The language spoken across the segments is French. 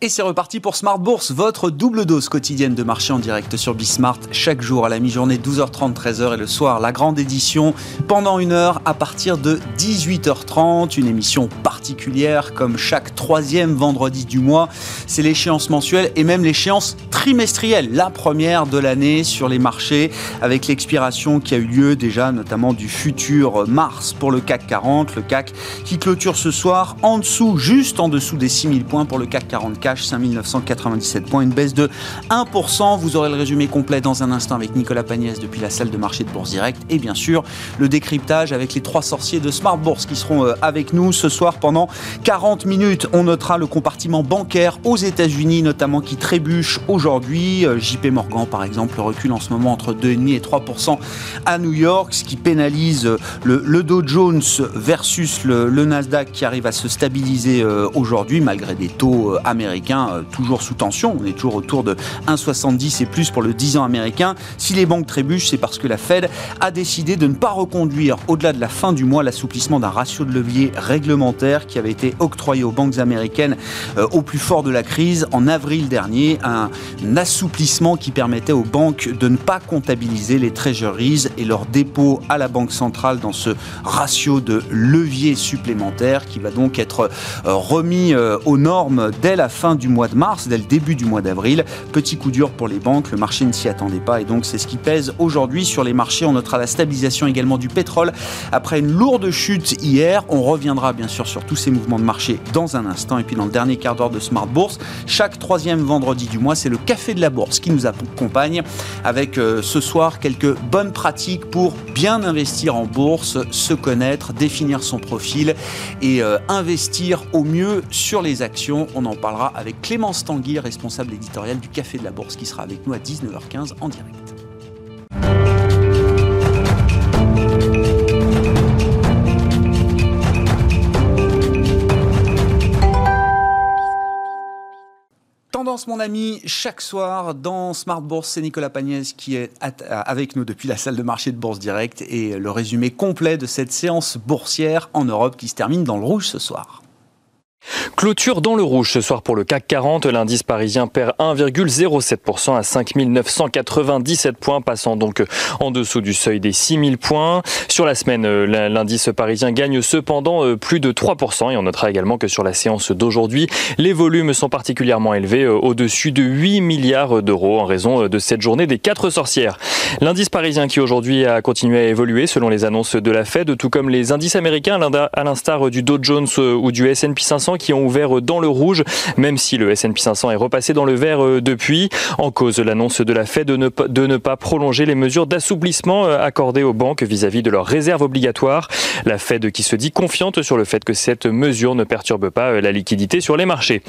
Et c'est reparti pour Smart Bourse, votre double dose quotidienne de marché en direct sur Bismart, chaque jour à la mi-journée 12h30, 13h et le soir la grande édition pendant une heure à partir de 18h30, une émission particulière comme chaque troisième vendredi du mois. C'est l'échéance mensuelle et même l'échéance trimestrielle, la première de l'année sur les marchés avec l'expiration qui a eu lieu déjà notamment du futur mars pour le CAC 40, le CAC qui clôture ce soir en dessous, juste en dessous des 6000 points pour le CAC 44 5997 points, une baisse de 1%. Vous aurez le résumé complet dans un instant avec Nicolas Pagnès depuis la salle de marché de Bourse Direct et bien sûr le décryptage avec les trois sorciers de Smart Bourse qui seront euh, avec nous ce soir pendant 40 minutes. On notera le compartiment bancaire aux États-Unis notamment qui trébuche aujourd'hui. Euh, JP Morgan par exemple recule en ce moment entre 2,5 et 3% à New York, ce qui pénalise euh, le, Dow Jones versus le, Nasdaq qui arrive à se stabiliser aujourd'hui malgré des taux américains euh, toujours sous tension. On est toujours autour de 1,70 et plus pour le 10 ans américain. Si les banques trébuchent, c'est parce que la Fed a décidé de ne pas reconduire au-delà de la fin du mois l'assouplissement d'un ratio de levier réglementaire qui avait été octroyé aux banques américaines euh, au plus fort de la crise en avril dernier. Un, assouplissement qui permettait aux banques de ne pas comptabiliser les treasuries et leurs dépôts à la Banque centrale dans ce ratio de levier supplémentaire qui va donc être euh, remis aux normes dès la fin du mois de mars, dès le début du mois d'avril. Petit coup dur pour les banques, le marché ne s'y attendait pas et donc c'est ce qui pèse aujourd'hui sur les marchés. On notera la stabilisation également du pétrole après une lourde chute hier. On reviendra bien sûr sur tous ces mouvements de marché dans un instant et puis dans le dernier quart d'heure de Smart Bourse, chaque troisième vendredi du mois, c'est le café de la bourse qui nous accompagne avec euh, ce soir quelques bonnes pratiques pour bien investir en bourse, se connaître, définir son profil et euh, investir au mieux sur les actions. On en parlera avec Clémence Tanguy, responsable éditorial du Café de la Bourse, qui sera avec nous à 19h15 en direct. Tendance, mon ami, chaque soir dans Smart Bourse, c'est Nicolas Pagnès qui est avec nous depuis la salle de marché de Bourse Direct et le résumé complet de cette séance boursière en Europe qui se termine dans le rouge ce soir. Clôture dans le rouge ce soir pour le CAC 40. L'indice parisien perd 1,07% à 5997 points, passant donc en dessous du seuil des 6000 points. Sur la semaine, euh, l'indice parisien gagne cependant euh, plus de 3%. Et on notera également que sur la séance d'aujourd'hui, les volumes sont particulièrement élevés, euh, au-dessus de 8 milliards d'euros en raison de cette journée des quatre sorcières. L'indice parisien qui aujourd'hui a continué à évoluer selon les annonces de la Fed, tout comme les indices américains à l'instar du Dow Jones ou du S&P 500 qui ont ouvert dans le rouge, même si le S&P 500 est repassé dans le vert euh, depuis. En cause, l'annonce de la Fed de ne, pas prolonger les mesures d'assouplissement euh, accordées aux banques vis-à-vis de leurs réserves obligatoires. La Fed qui se dit confiante sur le fait que cette mesure ne perturbe pas euh, la liquidité sur les marchés.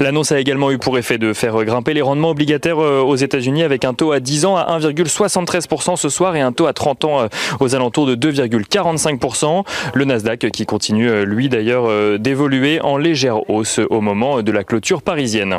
L'annonce a également eu pour effet de faire grimper les rendements obligataires aux États-Unis avec un taux à 10 ans à 1,73% ce soir et un taux à 30 ans aux alentours de 2,45%. Le Nasdaq qui continue lui d'ailleurs d'évoluer en légère hausse au moment de la clôture parisienne.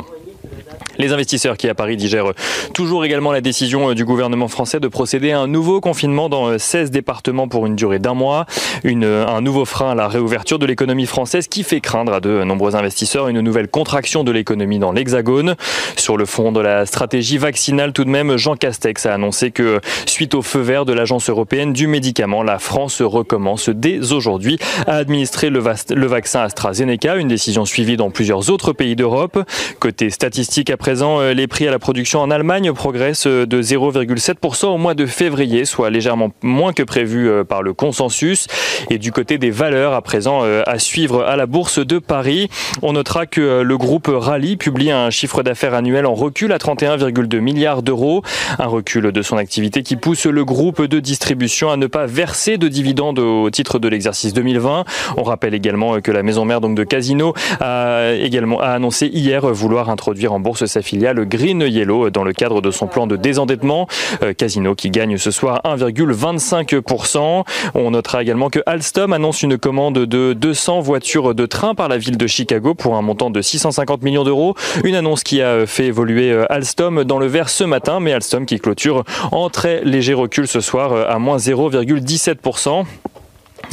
Les investisseurs qui à Paris digèrent toujours également la décision du gouvernement français de procéder à un nouveau confinement dans 16 départements pour une durée d'un mois. Une, un nouveau frein à la réouverture de l'économie française qui fait craindre à de nombreux investisseurs une nouvelle contraction de l'économie dans l'Hexagone. Sur le fond de la stratégie vaccinale tout de même, Jean Castex a annoncé que suite au feu vert de l'Agence européenne du médicament, la France recommence dès aujourd'hui à administrer le, le vaccin AstraZeneca, une décision suivie dans plusieurs autres pays d'Europe. Côté statistique après euh, les prix à la production en Allemagne progressent euh, de 0,7% au mois de février, soit légèrement moins que prévu euh, par le consensus. Et du côté des valeurs, à présent à suivre à la bourse de Paris, on notera que le groupe Rally publie un chiffre d'affaires annuel en recul à 31,2 milliards d'euros. Un recul de son activité qui pousse le groupe de distribution à ne pas verser de dividendes au titre de l'exercice 2020. On rappelle également que la maison mère donc de Casino a également a annoncé hier vouloir introduire en bourse sa filiale Green Yellow dans le cadre de son plan de désendettement. Euh, Casino qui gagne ce soir 1,25%. On notera également que Alstom annonce une commande de 200 voitures de train par la ville de Chicago pour un montant de 650 millions d'euros. Une annonce qui a fait évoluer euh, Alstom dans le vert ce matin, mais Alstom qui clôture en très léger recul ce soir euh, à moins 0,17%.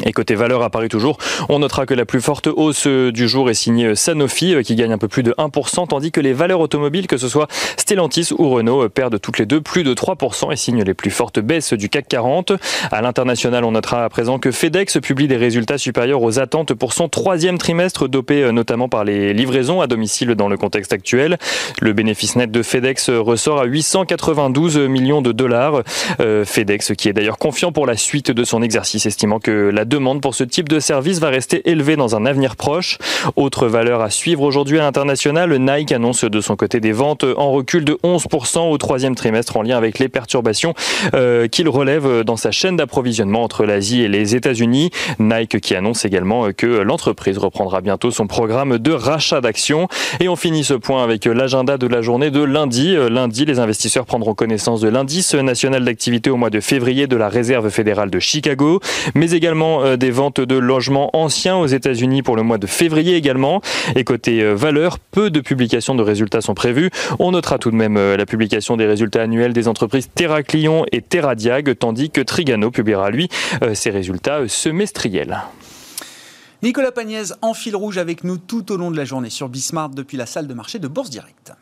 Et côté valeur à Paris toujours, on notera que la plus forte hausse du jour est signée Sanofi qui gagne un peu plus de 1%, tandis que les valeurs automobiles, que ce soit Stellantis ou Renault, perdent toutes les deux plus de 3% et signent les plus fortes baisses du CAC 40. À l'international, on notera à présent que FedEx publie des résultats supérieurs aux attentes pour son troisième trimestre, dopé notamment par les livraisons à domicile dans le contexte actuel. Le bénéfice net de FedEx ressort à 892 millions de dollars. Euh, FedEx qui est d'ailleurs confiant pour la suite de son exercice, estimant que la demande pour ce type de service va rester élevée dans un avenir proche. Autre valeur à suivre aujourd'hui à l'international, Nike annonce de son côté des ventes en recul de 11% au troisième trimestre en lien avec les perturbations euh, qu'il relève dans sa chaîne d'approvisionnement entre l'Asie et les États-Unis. Nike qui annonce également que l'entreprise reprendra bientôt son programme de rachat d'actions. Et on finit ce point avec l'agenda de la journée de lundi. Lundi, les investisseurs prendront connaissance de l'indice national d'activité au mois de février de la Réserve fédérale de Chicago, mais également euh, des ventes de logements anciens aux États-Unis pour le mois de février également. Et côté euh, valeur, peu de publications de résultats sont prévues. On notera tout de même euh, la publication des résultats annuels des entreprises Terraclion et Terradiag, tandis que Trigano publiera lui ses résultats semestriels. Nicolas Pagnès en fil rouge avec nous tout au long de la journée sur Bismarck depuis la salle de marché de Bourse Directe.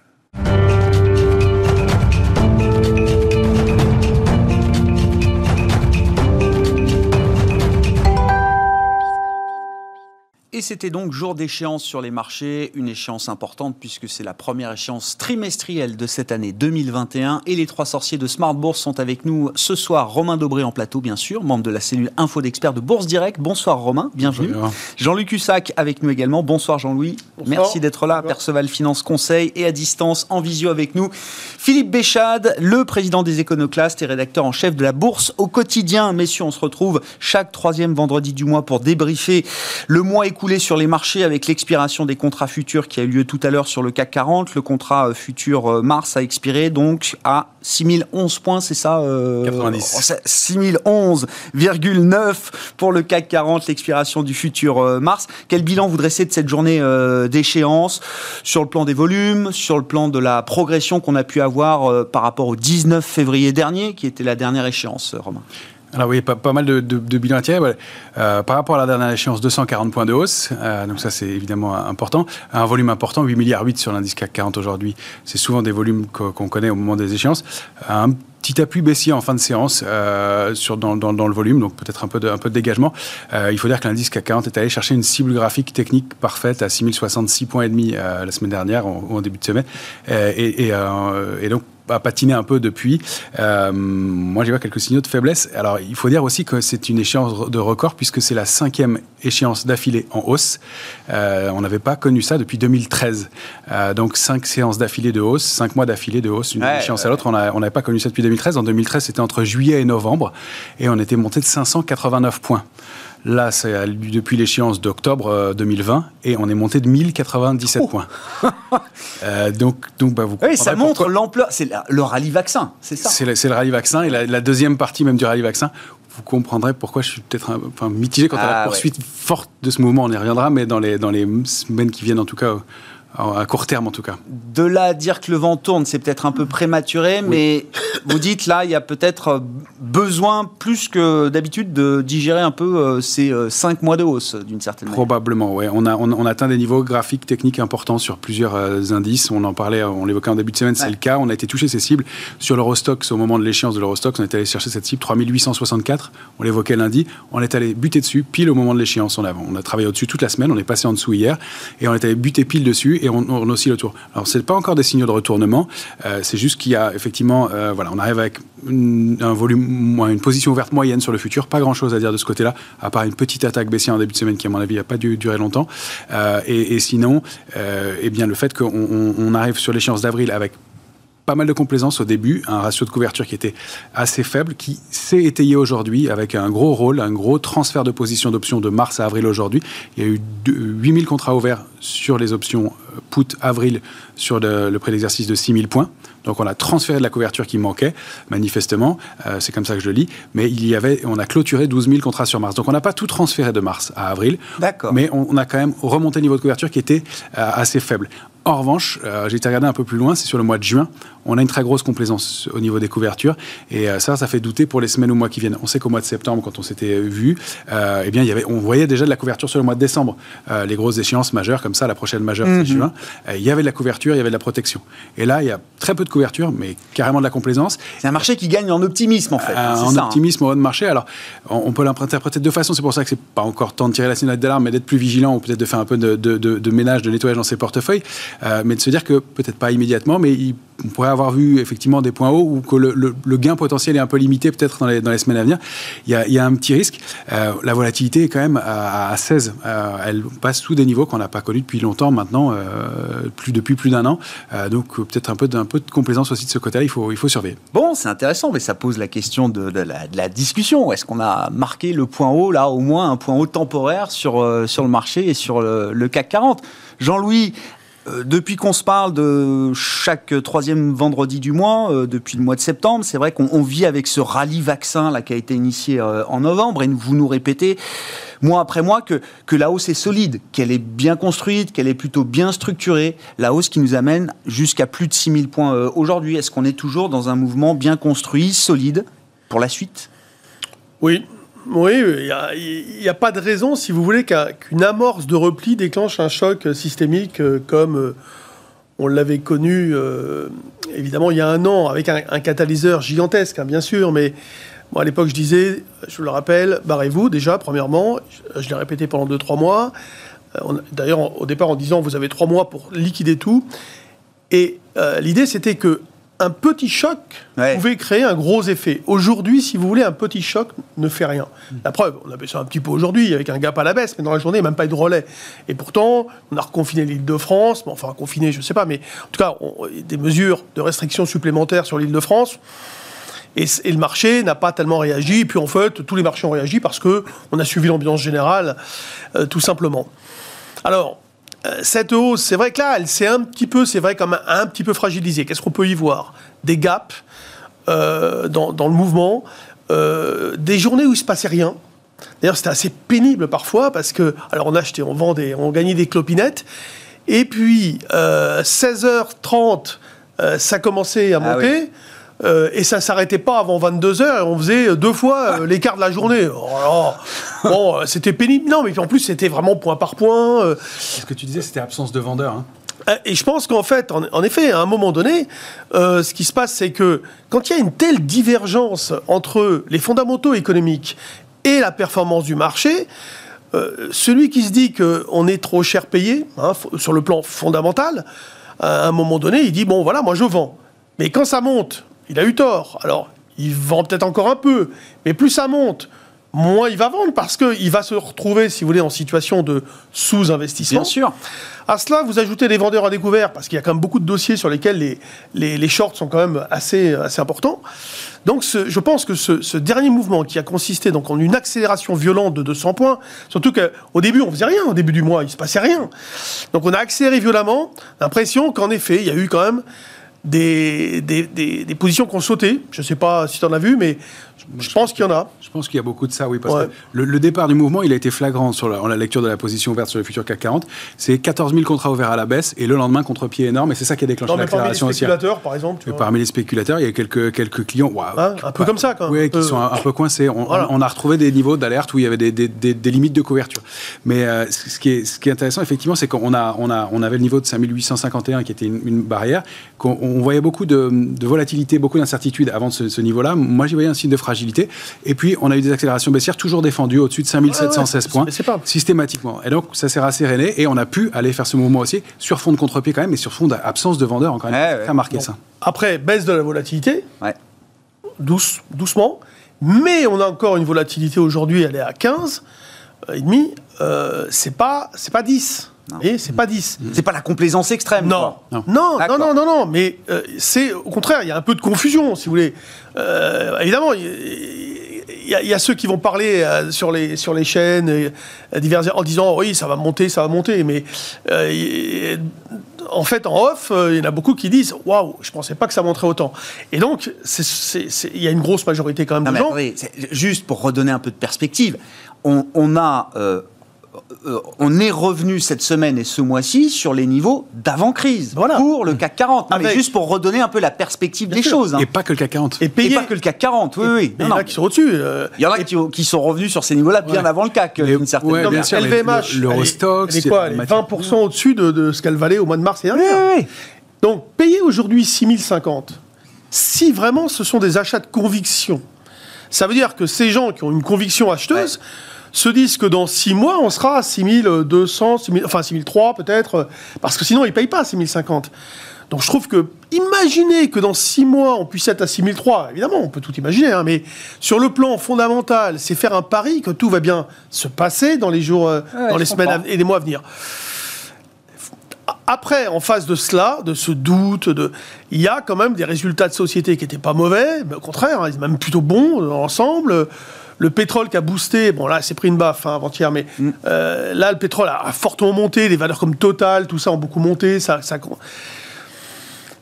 Et c'était donc jour d'échéance sur les marchés, une échéance importante puisque c'est la première échéance trimestrielle de cette année 2021. Et les trois sorciers de Smart Bourse sont avec nous ce soir. Romain Dobré en plateau, bien sûr, membre de la cellule info d'experts de Bourse Direct. Bonsoir Romain, bienvenue. Jean-Luc Hussac avec nous également. Bonsoir Jean-Louis. Merci d'être là. Perceval Finance Conseil et à distance, en visio avec nous, Philippe Béchade, le président des Éconoclastes et rédacteur en chef de la Bourse au quotidien. Messieurs, on se retrouve chaque troisième vendredi du mois pour débriefer le mois écoulé sur les marchés avec l'expiration des contrats futurs qui a eu lieu tout à l'heure sur le CAC 40. Le contrat euh, futur euh, mars a expiré donc à 6011 points, c'est ça 90. 6011,9 pour le CAC 40, l'expiration du futur euh, mars. Quel bilan vous dressez de cette journée d'échéance sur le plan des volumes, sur le plan de la progression qu'on a pu avoir par rapport au 19 février dernier, qui était la dernière échéance, Romain? Alors oui, pas, pas mal de, de, bilans à tirer. Euh, par rapport à la dernière échéance, 240 points de hausse. Euh, donc ça, c'est évidemment important. Un volume important, 8 milliards 8 sur l'indice CAC 40 aujourd'hui. C'est souvent des volumes qu'on connaît au moment des échéances. Un petit appui baissier en fin de séance euh, sur, dans, dans, dans, le volume, donc peut-être un peu de, un peu de dégagement. Il faut dire que l'indice CAC 40 est allé chercher une cible graphique technique parfaite à 6066 points et demi la semaine dernière, au, début de semaine. et donc a patiné un peu depuis. Euh, moi, j'y vois quelques signaux de faiblesse. Alors, il faut dire aussi que c'est une échéance de record puisque c'est la cinquième échéance d'affilée en hausse. Euh, on n'avait pas connu ça depuis 2013. Euh, donc, cinq séances d'affilée de hausse, cinq mois d'affilée de hausse, une échéance à l'autre. On n'avait pas connu ça depuis 2013. En 2013, c'était entre juillet et novembre et on était monté de 589 points. Là, c'est depuis l'échéance d'octobre 2020 euh, et on est monté de 1097 points. euh, donc, donc bah, vous oui, ça montre l'ampleur. C'est le rallye vaccin, c'est ça C'est le, le, rallye vaccin et la, deuxième partie même du rallye vaccin. Vous comprendrez pourquoi je suis peut-être enfin, mitigé quant à la ah, poursuite forte de ce mouvement. On y reviendra, mais dans les, dans les semaines qui viennent, en tout cas, à court terme en tout cas. De là à dire que le vent tourne, c'est peut-être un peu prématuré, mais vous dites là, il y a peut-être euh, besoin plus que d'habitude de digérer un peu euh, ces euh, cinq mois de hausse d'une certaine manière. Probablement, oui. On a, on, atteint des niveaux graphiques, techniques importants sur plusieurs indices. On en parlait, on l'évoquait en début de semaine, c'est le cas. On a été touché ces cibles. Sur l'Eurostox, au moment de l'échéance de l'Eurostox, on est allé chercher cette cible 3864. On l'évoquait lundi. On est allé buter dessus pile au moment de l'échéance. On a, on a travaillé au-dessus toute la semaine. On est passé en dessous hier et on est allé buter pile dessus on, oscille autour. Alors, ce n'est pas encore des signaux de retournement, euh, c'est juste qu'il y a effectivement, euh, voilà, on arrive avec une position ouverte moyenne sur le futur, pas grand-chose à dire de ce côté-là, à part une petite attaque baissière en début de semaine qui, à mon avis, n'a pas dû durer longtemps. Euh, et, sinon, eh bien, le fait qu'on arrive sur l'échéance d'avril avec pas mal de complaisance au début, un ratio de couverture qui était assez faible, qui s'est étayé aujourd'hui avec un gros rôle, un gros transfert de position d'options de mars à avril aujourd'hui. Il y a eu 8000 contrats ouverts sur les options euh, put avril sur le, prix d'exercice de 6000 points. Donc on a transféré de la couverture qui manquait, manifestement, euh, c'est comme ça que je le lis, mais il y avait, on a clôturé 12 000 contrats sur mars. Donc on n'a pas tout transféré de mars à avril, mais on, a quand même remonté le niveau de couverture qui était euh, assez faible. En revanche, j'ai été regardé un peu plus loin, c'est sur le mois de juin, on a une très grosse complaisance au niveau des couvertures. Et ça, ça fait douter pour les semaines ou mois qui viennent. On sait qu'au mois de septembre, quand on s'était vu, eh bien, il y avait, on voyait déjà de la couverture sur le mois de décembre. les grosses échéances majeures, comme ça, la prochaine majeure, c'est mhm. juin. il y avait de la couverture, il y avait de la protection. Et là, il y a très peu de couverture, mais carrément de la complaisance. C'est un marché qui gagne en optimisme, en fait. Hein, en hein. optimisme au haut de marché. Alors, on, peut l'interpréter de deux façons. C'est pour ça que c'est pas encore temps de tirer la sonnette d'alarme, mais d'être plus vigilant ou peut-être de faire un peu de, ménage, de nettoyage dans ses portefeuilles. Euh, mais de se dire que peut-être pas immédiatement, mais on pourrait avoir vu effectivement des points hauts ou que le, gain potentiel est un peu limité peut-être dans les, dans les, semaines à venir. Il y, a, un petit risque. Euh, la volatilité est quand même à, 16. Euh, elle passe sous des niveaux qu'on n'a pas connus depuis longtemps maintenant, plus depuis plus d'un an. donc peut-être un peu, un peu de complaisance aussi de ce côté-là. Il faut, il faut surveiller. Bon, c'est intéressant, mais ça pose la question de, la, discussion. Est-ce qu'on a marqué le point haut, là, au moins un point haut temporaire sur, euh, sur le marché et sur le, CAC 40 Jean-Louis, euh, depuis qu'on se parle de chaque troisième vendredi du mois, euh, depuis le mois de septembre, c'est vrai qu'on vit avec ce rallye vaccin qui a été initié en novembre et vous nous répétez mois après mois que, que la hausse est solide, qu'elle est bien construite, qu'elle est plutôt bien structurée. La hausse qui nous amène jusqu'à plus de 6000 points aujourd'hui. Est-ce qu'on est toujours dans un mouvement bien construit, solide pour la suite? Oui, oui, il n'y a, pas de raison, si vous voulez, qu'une amorce de repli déclenche un choc systémique euh, comme euh, on l'avait connu, euh, évidemment, il y a un an, avec un, catalyseur gigantesque, hein, bien sûr, mais à l'époque, je disais, je vous le rappelle, barrez-vous déjà, premièrement, je, l'ai répété pendant 2-3 mois, d'ailleurs, au départ, en disant, vous avez 3 mois pour liquider tout, et l'idée, c'était que un petit choc pouvait créer un gros effet. Aujourd'hui, si vous voulez, un petit choc ne fait rien. La preuve, on a baissé un petit peu aujourd'hui avec un gap à la baisse, mais dans la journée, même pas eu de relais. Et pourtant, on a reconfiné l'île de France, enfin confiné, je ne sais pas, mais en tout cas, des mesures de restrictions supplémentaires sur l'île de France. Et, le marché n'a pas tellement réagi. Et puis en fait, tous les marchés ont réagi parce que on a suivi l'ambiance générale, euh, tout simplement. Alors, cette hausse, c'est vrai que là, elle s'est un petit peu, c'est vrai, comme un, petit peu fragilisée. Qu'est-ce qu'on peut y voir? Des gaps euh, dans, le mouvement, euh, des journées où il se passait rien. D'ailleurs, c'était assez pénible parfois parce que, alors on achetait, on vendait, on gagnait des clopinettes. Et puis, 16h30, ça commençait à ah monter. Euh, et ça s'arrêtait pas avant 22 heures. On faisait deux fois euh, l'écart de la journée. Oh bon, euh, c'était pénible. Non, mais en plus, c'était vraiment point par point. Ce que tu disais, c'était absence de vendeur. Hein. Et je pense qu'en fait, en, effet, à un moment donné, ce qui se passe, c'est que quand il y a une telle divergence entre les fondamentaux économiques et la performance du marché, celui qui se dit qu'on est trop cher payé, hein, sur le plan fondamental, à un moment donné, il dit, bon, voilà, moi je vends. Mais quand ça monte, il a eu tort. Alors, il vend peut-être encore un peu, mais plus ça monte, moins il va vendre parce qu'il va se retrouver, si vous voulez, en situation de sous-investissement. Bien sûr. À cela, vous ajoutez les vendeurs à découvert parce qu'il y a quand même beaucoup de dossiers sur lesquels les, les, shorts sont quand même assez, assez importants. Donc, je pense que ce, dernier mouvement qui a consisté donc en une accélération violente de 200 points, surtout qu'au début, on faisait rien, au début du mois, il se passait rien. Donc, on a accéléré violemment, l'impression qu'en effet, il y a eu quand même des, des, positions qui ont sauté. Je ne sais pas si tu en as vu, mais je pense qu'il y en a. Je pense qu'il y a beaucoup de ça, oui. Parce que le, départ du mouvement, il a été flagrant sur la, lecture de la position ouverte sur le futur CAC 40. C'est 14 000 contrats ouverts à la baisse et le lendemain, contre-pied énorme. Et c'est ça qui a déclenché l'accélération aussi. Parmi les spéculateurs, par exemple. parmi les spéculateurs, il y a quelques, quelques clients. Hein, un peu comme ça, quand même. Oui, qui sont un, peu coincés. On, a retrouvé des niveaux d'alerte où il y avait des, des, limites de couverture. Mais euh, ce, qui est, ce qui est intéressant, effectivement, c'est qu'on a, on a, on avait le niveau de 5851 qui était une, barrière. qu'on on voyait beaucoup de, volatilité, beaucoup d'incertitude avant ce, ce niveau-là. Moi, j'y voyais un signe de fragilité. Et puis, on a eu des accélérations baissières toujours défendues au-dessus de 5716 points, systématiquement. Et donc, ça s'est rasséréné et on a pu aller faire ce mouvement aussi sur fond de contre-pied quand même, mais sur fond d'absence de vendeurs encore même. très marqué ça. Après, baisse de la volatilité, douce, doucement, mais on a encore une volatilité aujourd'hui, elle est à 15 euh, et demi, euh, c'est pas, c'est pas 10. Et c'est pas 10. C'est pas la complaisance extrême. Non, non, non, non, non, non, mais euh, c'est au contraire, il y a un peu de confusion, si vous voulez. Euh, évidemment, il y, a ceux qui vont parler euh, sur, les, sur les chaînes diverses en disant oui, ça va monter, ça va monter. Mais en fait, en off, il y en a beaucoup qui disent waouh, je pensais pas que ça monterait autant. Et donc, il y a une grosse majorité quand même de gens. juste pour redonner un peu de perspective, on, a euh, on est revenu cette semaine et ce mois-ci sur les niveaux d'avant-crise Voilà. pour le CAC 40. Non, mais juste pour redonner un peu la perspective des sûr. choses. hein. Et pas que le CAC 40. Et Et payer. pas que le CAC 40, oui, oui. Mais Non, il y en a qui sont au-dessus. euh, Il y en a qui, qui sont revenus sur ces niveaux-là bien Ouais. avant le CAC, Mais- d'une certaine ouais, manière. LVMH, le- l'Eurostock, elle est c'est quoi Elle est matière- 20% au-dessus de, de ce qu'elle valait au mois de mars et dernier. oui, oui. Donc, payer aujourd'hui 6050, si vraiment ce sont des achats de conviction, ça veut dire que ces gens qui ont une conviction acheteuse se disent que dans 6 mois, on sera à 6200, 6000, enfin 6003 peut-être, euh, parce que sinon, ils ne payent pas 6050. Donc je trouve que, imaginez que dans 6 mois, on puisse être à 6003, évidemment, on peut tout imaginer, hein, mais sur le plan fondamental, c'est faire un pari que tout va bien se passer dans les jours, euh, Ouais, dans les semaines comprends. et les mois à venir. Après, en face de cela, de ce doute, de... il y a quand même des résultats de société qui n'étaient pas mauvais, mais au contraire, hein, même plutôt bons dans l'ensemble. Le pétrole qui a boosté, bon là, c'est pris une baffe hein, avant-hier, mais euh, là, le pétrole a, a fortement monté, les valeurs comme Total, tout ça ont beaucoup monté. Ça, ça...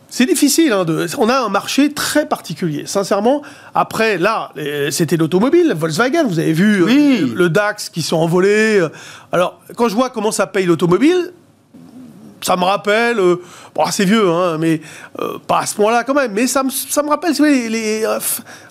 C'est difficile. hein, de... On a un marché très particulier. Sincèrement, après, là, c'était l'automobile, Volkswagen. Vous avez vu euh, Oui. le DAX qui sont envolés. euh. Alors, quand je vois comment ça paye l'automobile, ça me rappelle, euh, bon, c'est vieux, hein, mais euh, pas à ce point-là quand même, mais ça me, ça me rappelle, les, les,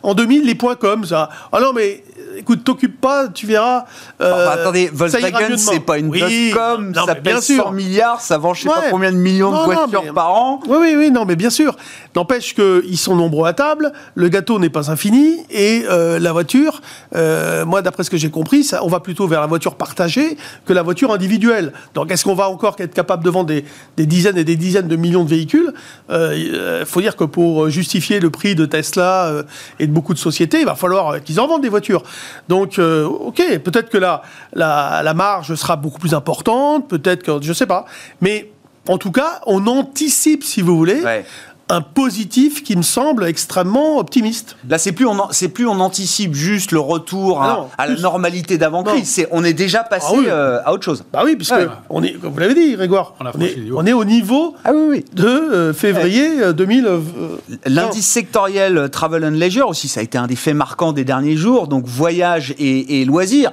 en 2000, les points comme ça. Ah non, mais écoute, t'occupe pas, tu verras. euh, attendez, Volkswagen, c'est pas une Oui, non, ça pèse sûr. 100 milliards, ça vend je sais pas combien de millions de non, voitures mais- par an. Oui, oui, oui, non, mais bien sûr. N'empêche qu'ils sont nombreux à table, le gâteau n'est pas infini, et euh, la voiture, euh, moi, d'après ce que j'ai compris, ça, on va plutôt vers la voiture partagée que la voiture individuelle. Donc, est-ce qu'on va encore être capable de vendre des, des dizaines et des dizaines de millions de véhicules? Il faut dire que pour justifier le prix de Tesla euh, et de beaucoup de sociétés, il va falloir euh, qu'ils en vendent des voitures. Donc, euh, ok, peut-être que la, la, marge sera beaucoup plus importante, peut-être que, je sais pas, mais en tout cas, on anticipe, si vous voulez. Un positif qui me semble extrêmement optimiste. Là, c'est plus on en- c'est plus on anticipe juste le retour Ah à, non, à la normalité d'avant crise. C'est on est déjà passé Ah oui. euh, à autre chose. Bah oui, puisque Ouais. on est, comme vous l'avez dit, Grégoire, On est, on au niveau Ah oui, oui. de euh, février euh, 2000. euh, L'indice sectoriel Travel and Leisure aussi, ça a été un des faits marquants des derniers jours. Donc voyage et, et loisirs.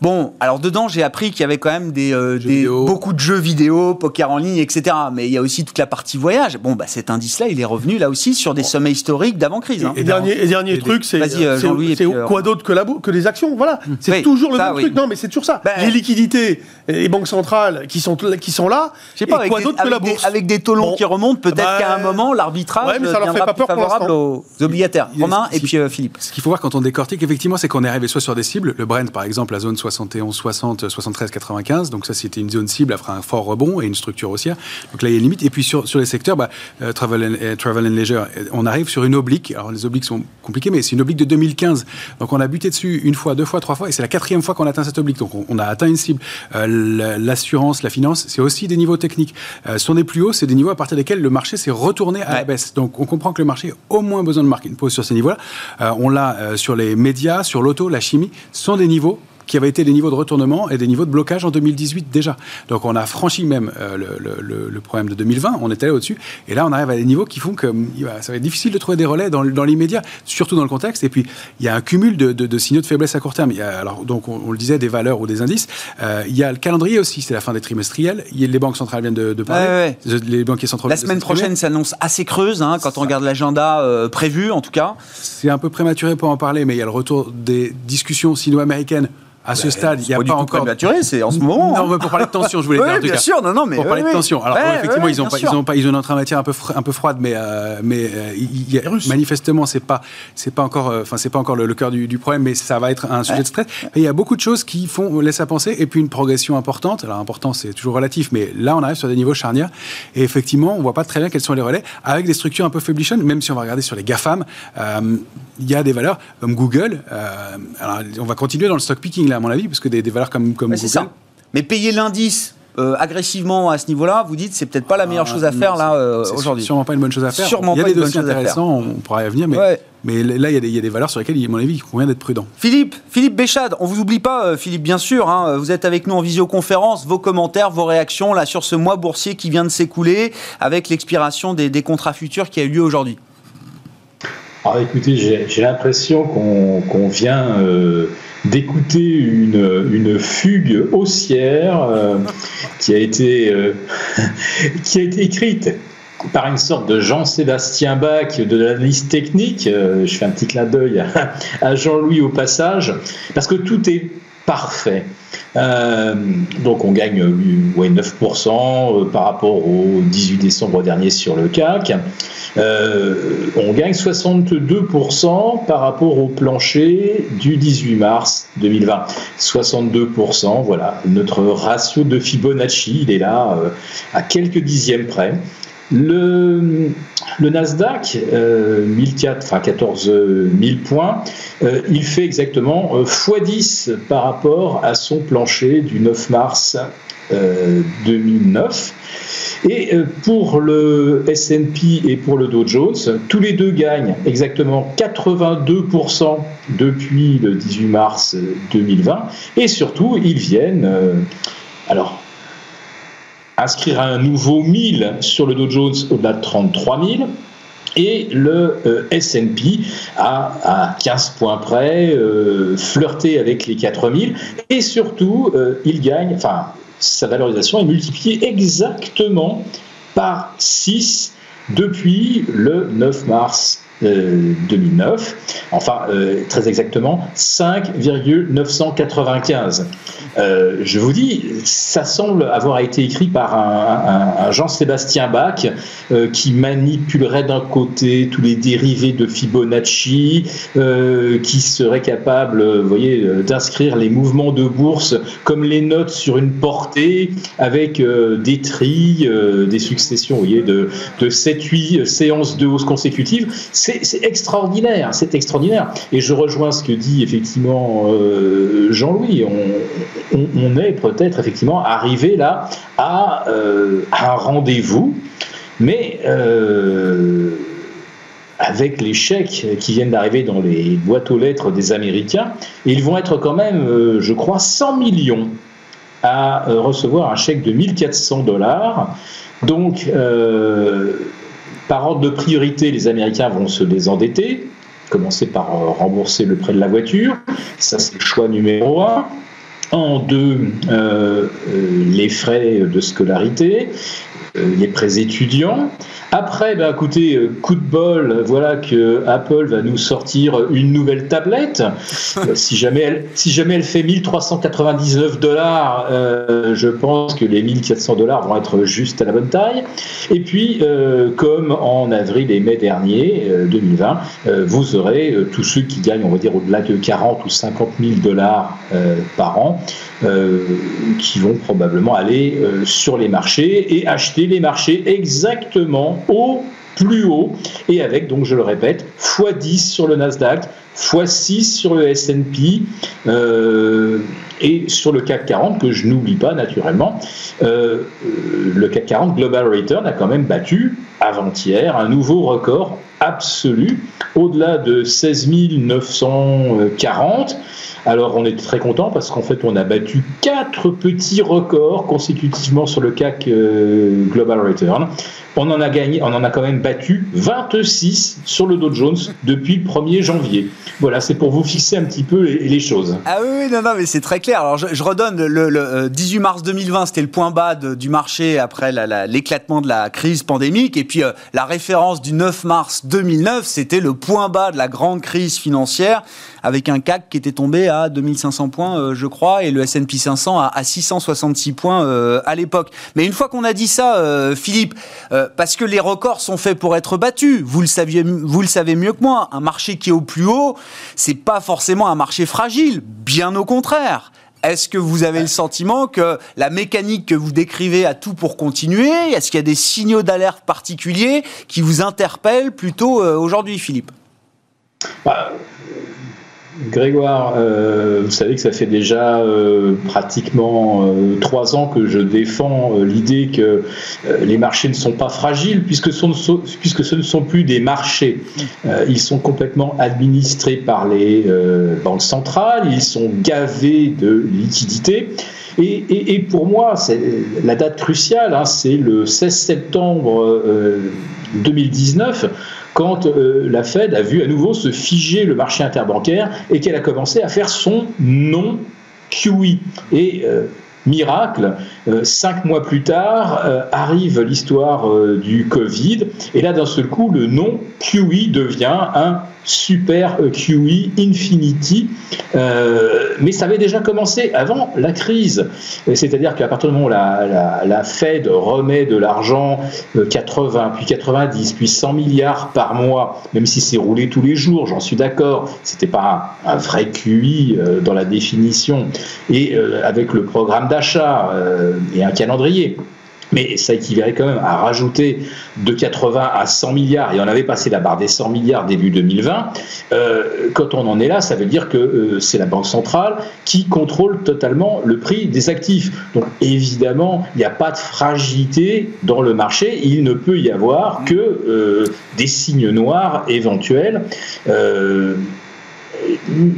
Bon, alors dedans, j'ai appris qu'il y avait quand même des, euh, des- beaucoup de jeux vidéo, poker en ligne, etc. Mais il y a aussi toute la partie voyage. Bon, bah, cet indice-là, il est revenu là aussi sur des sommets historiques d'avant-crise. hein. Et dernier, et dernier Et truc, c'est euh, c'est- c'est euh, quoi d'autre que, la, que les actions Voilà, c'est Oui, toujours le ça, même oui. truc. Non, mais c'est toujours ça. Ben- les liquidités, les banques centrales qui sont, qui sont là, Je sais pas, et quoi des, d'autre que la des- bourse avec des taux longs Bon. qui remontent, peut-être Bah, qu'à un moment, l'arbitrage ouais, mais ça leur fait pas peur pour favorable aux obligataires. Romain et puis Philippe. Ce qu'il faut voir quand on décortique, effectivement, c'est qu'on est arrivé soit sur des cibles. Le Brent, par exemple, la zone 71, 60, 73, 95. Donc ça, c'était une zone cible après un fort rebond et une structure haussière. Donc là, il y a une limite. Et puis sur, sur les secteurs, bah, euh, travel, and, euh, travel and leisure, euh, on arrive sur une oblique. Alors les obliques sont compliquées, mais c'est une oblique de 2015. Donc on a buté dessus une fois, deux fois, trois fois, et c'est la quatrième fois qu'on atteint cette oblique. Donc on, on a atteint une cible. Euh, la- L'assurance, la finance, c'est aussi des niveaux techniques. Euh, sur des plus hauts, c'est des niveaux à partir desquels le marché s'est retourné à la baisse. Donc on comprend que le marché a au moins besoin de marquer une pause sur ces niveaux-là. On l'a sur les médias, sur l'auto, la chimie, ce sont des niveaux qui avaient été des niveaux de retournement et des niveaux de blocage en 2018 déjà. Donc on a franchi même euh, le, le- le- le problème de 2020, on était allé au-dessus, et là on arrive à des niveaux qui font que va- ça va être difficile de trouver des relais dans, dans l'immédiat, surtout dans le contexte. Et puis il y a un cumul de, de- de signaux de faiblesse à court terme. Il y a, alors donc on, on le disait des valeurs ou des indices. Euh, il y a le calendrier aussi, c'est la fin des trimestriels. Il y a- les banques centrales viennent de, de parler. Ouais, Les banquiers centraux. La semaine prochaine s'annonce assez creuse hein, quand on regarde l'agenda euh, prévu, en tout cas. C'est un peu prématuré pour en parler, mais il y a le retour des discussions sino-américaines. À ce stade, il n'y a Bah, pas tout encore. prématuré, c'est en ce moment. Non, hein. mais pour parler de tension, je voulais Oui, dire tout bien sûr, non, non, mais pour parler oui, de oui. tension. Alors bon, effectivement, ils ont pas, ils ont pas, ils ont entrée en matière un peu, un peu froide, mais euh, mais euh, manifestement, c'est pas, c'est pas encore, euh, enfin, c'est pas encore le, cœur du, problème, mais ça va être un sujet de stress. Il y a beaucoup de choses qui font laissent à penser, et puis une progression importante. Alors important, c'est toujours relatif, mais là, on arrive sur des niveaux charnières, et effectivement, on voit pas très bien quels sont les relais, avec des structures un peu faiblichonnes, même si on va regarder sur les GAFAM, euh, il y a des valeurs comme Google. euh, alors, on va continuer dans le stock picking là, à mon avis, parce que des, des valeurs comme comme c'est ça. Mais payer l'indice euh, agressivement à ce niveau-là, vous dites, c'est peut-être pas la meilleure Ah, chose à faire là euh, aujourd'hui. sûrement pas une bonne chose à faire. Sûrement il y a pas des une bonne dossiers chose intéressants, on pourra y revenir, mais, Ouais. mais là, il y, a des, il y a des valeurs sur lesquelles, à mon avis, il convient d'être prudent. Philippe, Philippe Béchade, on vous oublie pas, euh, Philippe, bien sûr. hein, vous êtes avec nous en visioconférence. Vos commentaires, vos réactions là sur ce mois boursier qui vient de s'écouler avec l'expiration des, des contrats futurs qui a eu lieu aujourd'hui. Alors écoutez, j'ai l'impression qu'on vient d'écouter une, fugue haussière qui, a été, qui a été écrite par une sorte de Jean-Sébastien Bach de l'analyse technique. je fais un petit clin d'œil à Jean-Louis au passage, parce que tout est parfait. Euh, donc on gagne 9% euh, par rapport au 18 décembre dernier sur le CAC. Euh, on gagne 62% par rapport au plancher du 18 mars 2020. 62%, voilà, notre ratio de Fibonacci, il est là à quelques dixièmes près. Le, le Nasdaq, euh, 1004, enfin 14 000 points, euh, il fait exactement x10 euh, par rapport à son plancher du 9 mars 2009. Euh, et pour le S&P et pour le Dow Jones, tous les deux gagnent exactement 82% depuis le 18 mars 2020. Et surtout, ils viennent, alors inscrire un nouveau 1000 sur le Dow Jones au-delà de 33 000 et le euh, S&P a à 15 points près euh, flirté avec les 4000 et surtout euh, il gagne, enfin sa valorisation est multipliée exactement par 6 depuis le 9 mars 2009, enfin très exactement 5,995. Euh, je vous dis, ça semble avoir été écrit par un, Jean-Sébastien Bach euh, qui manipulerait d'un côté tous les dérivés de Fibonacci, euh, qui serait capable, voyez, d'inscrire les mouvements de bourse comme les notes sur une portée avec des trilles, des successions, voyez, de, de 7-8 séances de hausse consécutives. Extraordinaire, c'est extraordinaire. Et je rejoins ce que dit effectivement Jean-Louis. On, est peut-être effectivement arrivé là à, euh, un rendez-vous, mais euh, avec les chèques qui viennent d'arriver dans les boîtes aux lettres des Américains, ils vont être quand même, euh, je crois, 100 millions à recevoir un chèque de 1400 dollars. Donc, par ordre de priorité, les Américains vont se désendetter, commencer par rembourser le prêt de la voiture. Ça, c'est le choix numéro un. En deux, euh, euh, les frais de scolarité, euh, les prêts étudiants. Après, ben, écoutez, euh, coup de bol, voilà que Apple va nous sortir une nouvelle tablette. Euh, si jamais elle, si jamais elle fait 1399 dollars, euh, je pense que les 1400 dollars vont être juste à la bonne taille. Et puis, comme en avril et mai dernier, 2020, vous aurez tous ceux qui gagnent, on va dire, au-delà de 40 ou 50 000 dollars par an, qui vont probablement aller sur les marchés et acheter les marchés exactement au plus haut. Et avec, donc je le répète, x10 sur le Nasdaq, x6 sur le S&P euh, et sur le CAC 40 que je n'oublie pas naturellement. Euh, le CAC 40 Global Return a quand même battu avant-hier un nouveau record absolu au-delà de 16 940. Alors on est très content parce qu'en fait on a battu quatre petits records consécutivement sur le CAC euh, Global Return. On en a gagné, on en a quand même battu 26 sur le Dow Jones depuis le 1er janvier. Voilà, c'est pour vous fixer un petit peu les, choses. Ah oui, non, non, mais c'est très clair. Alors je, redonne le, 18 euh, mars 2020, c'était le point bas du marché après l'éclatement de la crise pandémique, et puis euh, la référence du 9 mars 2009, c'était le point bas de la grande crise financière avec un CAC qui était tombé à 2500 points, euh, je crois, et le S&P 500 à, 666 points à l'époque. Mais une fois qu'on a dit ça, Philippe, parce que les records sont faits pour être battus, vous le saviez, vous le savez mieux que moi. Un marché qui est au plus haut, c'est pas forcément un marché fragile, bien au contraire. Est-ce que vous avez le sentiment que la mécanique que vous décrivez a tout pour continuer? Est-ce qu'il y a des signaux d'alerte particuliers qui vous interpellent plutôt aujourd'hui, Philippe? Bah, Grégoire, euh, vous savez que ça fait déjà euh, pratiquement euh, trois ans que je défends l'idée que les marchés ne sont pas fragiles puisque, ce ne sont plus des marchés. ils sont complètement administrés par les banques centrales, ils sont gavés de liquidités. Et, pour moi, la date cruciale, hein, c'est le 16 septembre 2019 quand la Fed a vu à nouveau se figer le marché interbancaire et qu'elle a commencé à faire son non QE. Et miracle, cinq mois plus tard, arrive l'histoire du Covid, et là, d'un seul coup, le non QE devient un Super QE Infinity, euh, mais ça avait déjà commencé avant la crise. C'est-à-dire qu'à partir du moment où la, la, Fed remet de l'argent 80, euh, puis 90, puis 100 milliards par mois, même si c'est roulé tous les jours, j'en suis d'accord, c'était pas un, vrai QI euh, dans la définition, et avec le programme d'achat et un calendrier. Mais ça équivalait quand même à rajouter de 80 à 100 milliards, et on avait passé la barre des 100 milliards début 2020, euh, quand on en est là, ça veut dire que euh, c'est la Banque centrale qui contrôle totalement le prix des actifs. Donc évidemment, il n'y a pas de fragilité dans le marché, il ne peut y avoir que euh, des signes noirs éventuels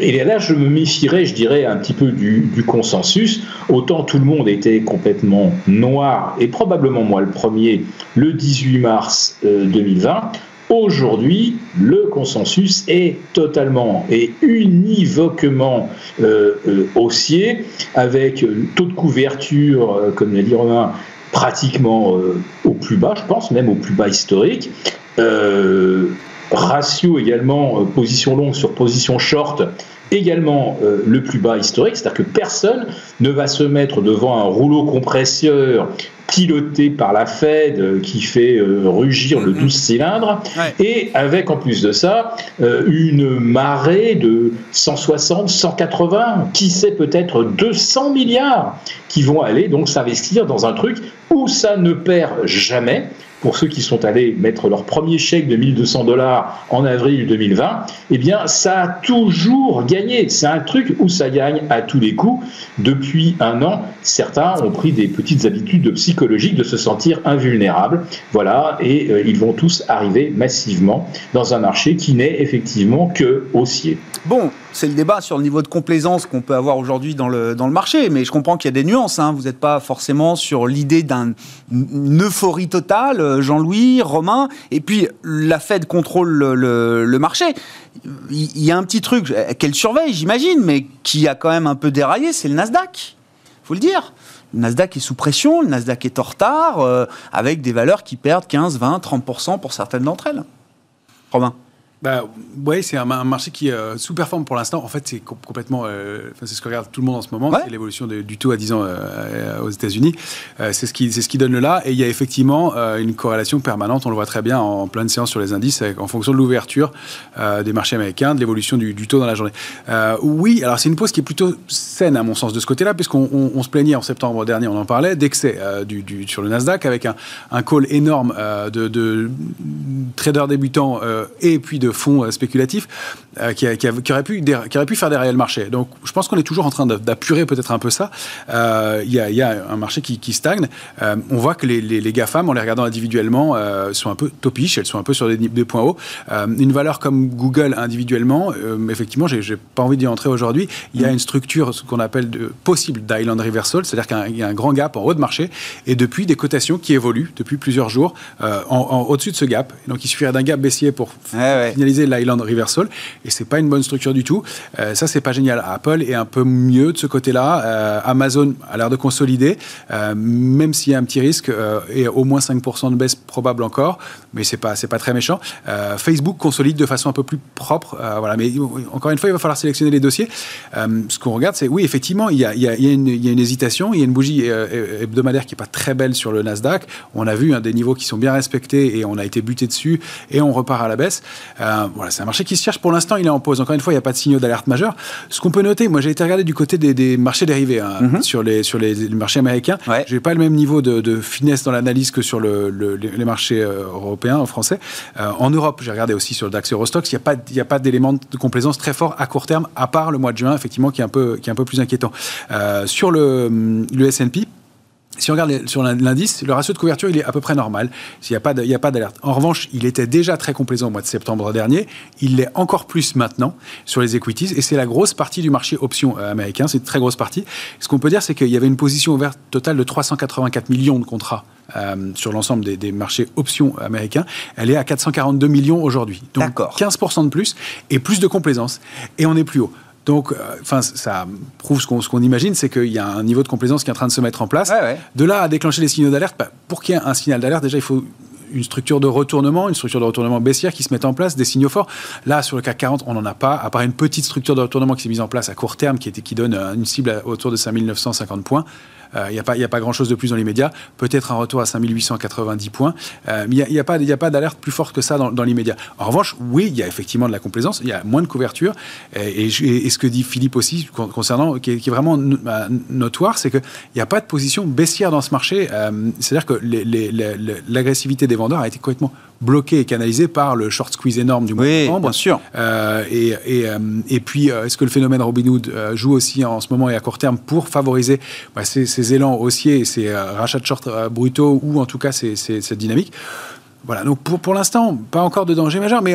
et là, je me méfierais, je dirais, un petit peu du, consensus. Autant tout le monde était complètement noir, et probablement moi le premier, le 18 mars 2020. Euh, Aujourd'hui, le consensus est totalement et univoquement euh, euh, haussier, avec taux de couverture, comme l'a dit Romain, pratiquement au plus bas, je pense, même au plus bas historique. Ratio également, euh, position longue sur position short, également euh, le plus bas historique, c'est-à-dire que personne ne va se mettre devant un rouleau compresseur piloté par la Fed euh, qui fait rugir le 12 cylindres. Et avec en plus de ça une marée de 160, 180, qui sait peut-être 200 milliards qui vont aller donc s'investir dans un truc où ça ne perd jamais. Pour ceux qui sont allés mettre leur premier chèque de 1200 dollars en avril 2020, eh bien, ça a toujours gagné. C'est un truc où ça gagne à tous les coups. Depuis un an, certains ont pris des petites habitudes de se sentir invulnérables. Voilà, et euh, ils vont tous arriver massivement dans un marché qui n'est effectivement que haussier. Bon, c'est le débat sur le niveau de complaisance qu'on peut avoir aujourd'hui dans le, dans le marché, mais je comprends qu'il y a des nuances. Hein. Vous n'êtes pas forcément sur l'idée d'une euphorie totale, euh, Jean-Louis, Romain, et puis la Fed contrôle le, marché. Il y a un petit truc euh, qu'elle surveille, j'imagine, mais qui a quand même un peu déraillé, c'est le Nasdaq. faut le dire. Le Nasdaq est sous pression, le Nasdaq est en retard, euh, avec des valeurs qui perdent 15, 20, 30% pour certaines d'entre elles. Romain bah, oui, c'est un, marché qui euh, sous-performe pour l'instant. En fait, c'est complètement. Euh, c'est ce que regarde tout le monde en ce moment. C'est l'évolution du taux à 10 ans euh, aux États-Unis. c'est ce, qui, ce qui donne le là. Et il y a effectivement une corrélation permanente. On le voit très bien en, pleine séance sur les indices, en fonction de l'ouverture des marchés américains, de l'évolution du, taux dans la journée. oui, alors c'est une pause qui est plutôt saine, à mon sens, de ce côté-là, puisqu'on se plaignait en septembre dernier, on en parlait, d'excès du, du, sur le Nasdaq, avec un, un call énorme de, de traders débutants et puis de fonds euh, spéculatifs euh, qui, qui, auraient pu, qui pu faire des réels marchés. Donc je pense qu'on est toujours en train d'apurer peut-être un peu ça. Euh, il y, a un marché qui, stagne. on voit que les, les, GAFAM, en les regardant individuellement, sont un peu topiches, elles sont un peu sur des, des points hauts. une valeur comme Google individuellement, effectivement, j'ai pas envie d'y entrer aujourd'hui, il y a une structure, ce qu'on appelle de possible d'island reversal, c'est-à-dire qu'il y a un grand gap en haut de marché, et depuis des cotations qui évoluent depuis plusieurs jours en, au-dessus de ce gap. Donc il suffirait d'un gap baissier pour finaliser l'Island Reversal, et c'est pas une bonne structure du tout. Euh, ça, c'est pas génial. Apple est un peu mieux de ce côté-là. Euh, Amazon a l'air de consolider, euh, même s'il y a un petit risque, et au moins 5% de baisse probable encore, mais c'est pas, c'est pas très méchant. Facebook consolide de façon un peu plus propre, voilà. Mais encore une fois, il va falloir sélectionner les dossiers. ce qu'on regarde, c'est oui, effectivement, il y a, y a une, hésitation, il y a une bougie hebdomadaire qui est pas très belle sur le Nasdaq. On a vu hein, des niveaux qui sont bien respectés et on a été buté dessus et on repart à la baisse. Voilà, c'est un marché qui se cherche. Pour l'instant, il est en pause. Encore une fois, il n'y a pas de signaux d'alerte majeur. Ce qu'on peut noter, moi, j'ai été regardé du côté des, marchés dérivés hein, mhm. sur, les, sur les, marchés américains. Je n'ai pas le même niveau de, finesse dans l'analyse que sur le, les marchés euh, européens, français. Euh, en Europe, j'ai regardé aussi sur le DAX Eurostox. Il n'y a pas, d'élément de complaisance très fort à court terme, à part le mois de juin, effectivement, qui est un peu, qui est un peu plus inquiétant. Euh, sur le, le S&P, si on regarde sur l'indice, le ratio de couverture, il est à peu près normal. Il n'y a pas d'alerte. En revanche, il était déjà très complaisant au mois de septembre dernier. Il l'est encore plus maintenant sur les equities. Et c'est la grosse partie du marché option euh, américain. C'est une très grosse partie. Ce qu'on peut dire, c'est qu'il y avait une position ouverte totale de 384 millions de contrats euh, sur l'ensemble des, marchés options américains. Elle est à 442 millions aujourd'hui. Donc 15% de plus et plus de complaisance. Et on est plus haut. Donc, euh, enfin, ça prouve ce qu'on imagine, c'est qu'il y a un niveau de complaisance qui est en train de se mettre en place. De là à déclencher les signaux d'alerte, bah, pour qu'il y ait un signal d'alerte, déjà, il faut une structure de retournement, une structure de retournement baissière qui se met en place, des signaux forts. Là, sur le CAC 40, on n'en a pas, à part une petite structure de retournement qui s'est mise en place à court terme, qui, était, qui donne euh, une cible autour de 5950 points. Il euh, n'y a pas, y a pas grand-chose de plus dans les médias. Peut-être un retour à 5890 points. Euh, mais il n'y a, pas, a pas d'alerte plus forte que ça dans, dans l'immédiat. En revanche, oui, il y a effectivement de la complaisance. Il y a moins de couverture. Et, et, ce que dit Philippe aussi, concernant, qui est, vraiment bah, notoire, c'est qu'il n'y a pas de position baissière dans ce marché. Euh, c'est-à-dire que l'agressivité des vendeurs a été complètement bloqué et canalisé par le short squeeze énorme du mois de novembre. bien sûr. Euh, et, et, euh, et, puis, est-ce que le phénomène Robinhood joue aussi en ce moment et à court terme pour favoriser bah, ces, ces, élans haussiers, ces rachats de short brutaux ou en tout cas ces, cette dynamique. Voilà, donc pour, pour l'instant, pas encore de danger majeur, mais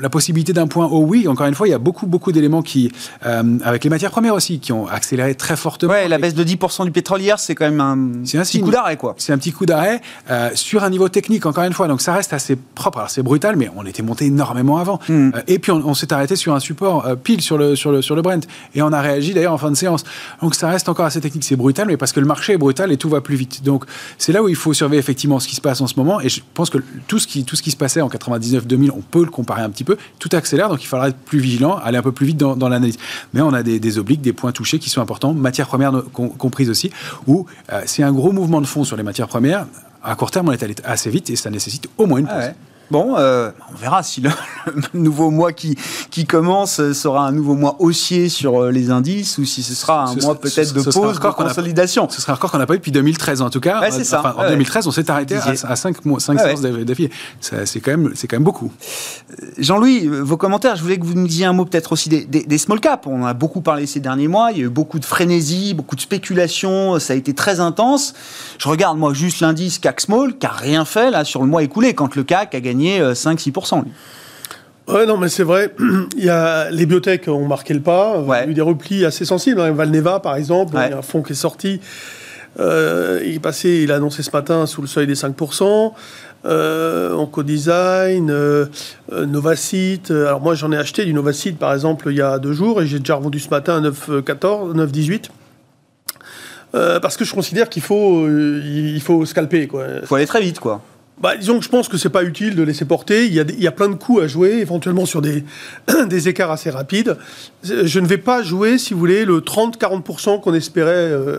la possibilité d'un point haut, oui. Encore une fois, il y a beaucoup, beaucoup d'éléments qui, euh, avec les matières premières aussi, qui ont accéléré très fortement. Ouais, la baisse de 10% du pétrole hier, c'est quand même un, un petit coup d'arrêt, quoi. C'est un petit coup d'arrêt euh, sur un niveau technique, encore une fois. Donc ça reste assez propre. Alors c'est brutal, mais on était monté énormément avant. Hmm. Euh, et puis on, s'est arrêté sur un support pile sur le, sur, le, sur le Brent. Et on a réagi d'ailleurs en fin de séance. Donc ça reste encore assez technique. C'est brutal, mais parce que le marché est brutal et tout va plus vite. Donc c'est là où il faut surveiller effectivement ce qui se passe en ce moment. Et je pense que tout ce qui, tout ce qui se passait en 99-2000, on peut le comparer un petit peu. Tout accélère, donc il faudra être plus vigilant, aller un peu plus vite dans, l'analyse. Mais on a des, obliques, des points touchés qui sont importants, matières premières comprises aussi, où euh, c'est un gros mouvement de fond sur les matières premières. À court terme, on est allé assez vite et ça nécessite au moins une ah pause. Bon, euh, on verra si le, nouveau mois qui, qui commence sera un nouveau mois haussier sur euh, les indices ou si ce sera un mois peut-être de pause, de consolidation. ce sera un record qu'on n'a pas eu depuis 2013 en tout cas. c'est ça. en 2013, on s'est arrêté à, 5, 5 séances d'affilée. C'est quand, même, quand même beaucoup. Euh, Jean-Louis, vos commentaires, je voulais que vous nous disiez un mot peut-être aussi des, des, small caps. On en a beaucoup parlé ces derniers mois. Il y a eu beaucoup de frénésie, beaucoup de spéculation. Ça a été très intense. Je regarde moi juste l'indice CAC Small qui n'a rien fait là sur le mois écoulé quand le CAC a gagné 5-6%. Euh, ouais, non, mais c'est vrai. Il y a, les biotech ont marqué le pas. Il y a eu des replis assez sensibles. Hein. Valneva, par exemple, il y a un fonds qui est sorti. Euh, il est passé, il a annoncé ce matin sous le seuil des 5%. Euh, Oncodesign, euh, euh Novacite. Alors moi, j'en ai acheté du Novacite, par exemple, il y a deux jours, et j'ai déjà revendu ce matin à 9,14, 9,18. parce que je considère qu'il faut, il faut scalper. Il faut aller très vite, quoi. Bah, disons que je pense que c'est pas utile de laisser porter. Il y, a, il y a plein de coups à jouer, éventuellement sur des, des écarts assez rapides. Je ne vais pas jouer, si vous voulez, le 30-40% qu'on espérait euh,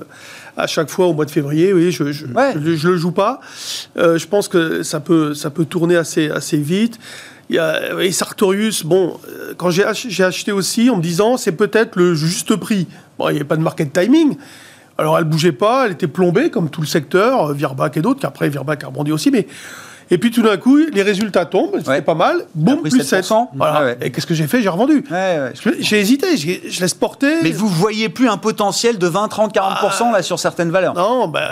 à chaque fois au mois de février. Oui, je je, je, le joue pas. Euh, je pense que ça peut, ça peut tourner assez, assez vite. Il y a et Sartorius, bon, euh, quand j'ai acheté aussi en me disant c'est peut-être le juste prix. Bon, il n'y avait pas de market timing. Alors elle bougeait pas, elle était plombée comme tout le secteur, euh, Virbac et d'autres, qu'après Virbac a rebondi aussi, mais et puis tout d'un coup, les résultats tombent, c'était pas mal, boum, plus 7. Voilà. Et qu'est-ce que j'ai fait? J'ai revendu. J'ai hésité, je laisse porter. Mais vous voyez plus un potentiel de 20, 30, 40% là sur certaines valeurs Non, bah,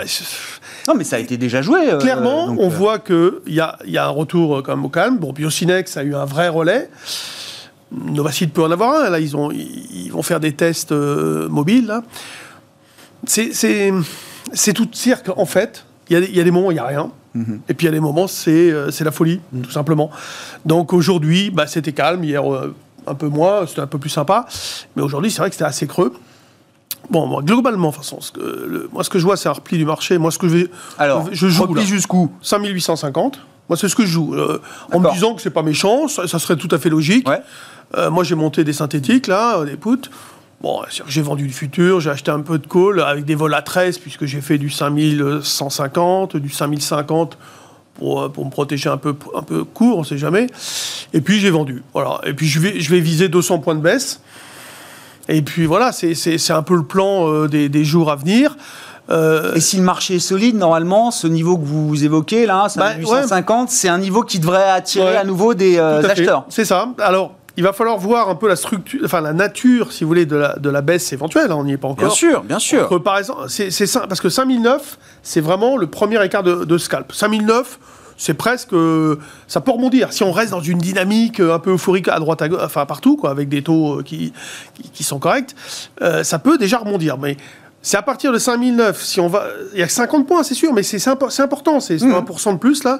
non, mais ça a été déjà joué. Euh, Clairement, on euh. voit qu'il y a, y a un retour quand même au calme. Bon, Biocinex a eu un vrai relais. Novacide peut en avoir un. Là, ils, ont, ils vont faire des tests mobiles. Là c'est tout cirque, en fait. Il y, a des moments où il n'y a rien. Mhm. Et puis il y a des moments, c'est euh, la folie, mhm. tout simplement. Donc aujourd'hui, bah, c'était calme. Hier, euh, un peu moins, c'était un peu plus sympa. Mais aujourd'hui, c'est vrai que c'était assez creux. Bon, globalement, de façon, ce que, moi, ce que je vois, c'est un repli du marché. Moi, ce que je vais. Alors, je joue. Repli jusqu'où? 5850. Moi, c'est ce que je joue. Euh, en me disant que c'est pas méchant, ça, serait tout à fait logique. moi, j'ai monté des synthétiques, là, des poutres. Bon, j'ai vendu du futur, j'ai acheté un peu de call avec des vols à 13, puisque j'ai fait du 5150, du 5050 pour, euh, pour me protéger un peu, un peu court, on ne sait jamais. Et puis j'ai vendu. Voilà. Et puis je vais, je vais viser 200 points de baisse. Et puis voilà, c'est un peu le plan euh, des, des, jours à venir. Euh, et si le marché est solide, normalement, ce niveau que vous évoquez là, 850, bah, c'est un niveau qui devrait attirer à nouveau des acheteurs. C'est ça. Alors, il va falloir voir un peu la structure, enfin la nature, si vous voulez, de la, de la baisse éventuelle. hein, on n'y est pas encore. Bien sûr, bien sûr. Entre, par exemple, c'est, parce que 5009, c'est vraiment le premier écart de, de scalp. 5009, c'est presque, euh, ça peut rebondir. Si on reste dans une dynamique euh, un peu euphorique à droite, à gauche, enfin partout, quoi, avec des taux euh, qui, qui, qui sont corrects, euh, ça peut déjà rebondir. Mais c'est à partir de 5009, si on va, il y a 50 points, c'est sûr, mais c'est, c'est impo- c'est important, c'est Mmh. 1% de plus là.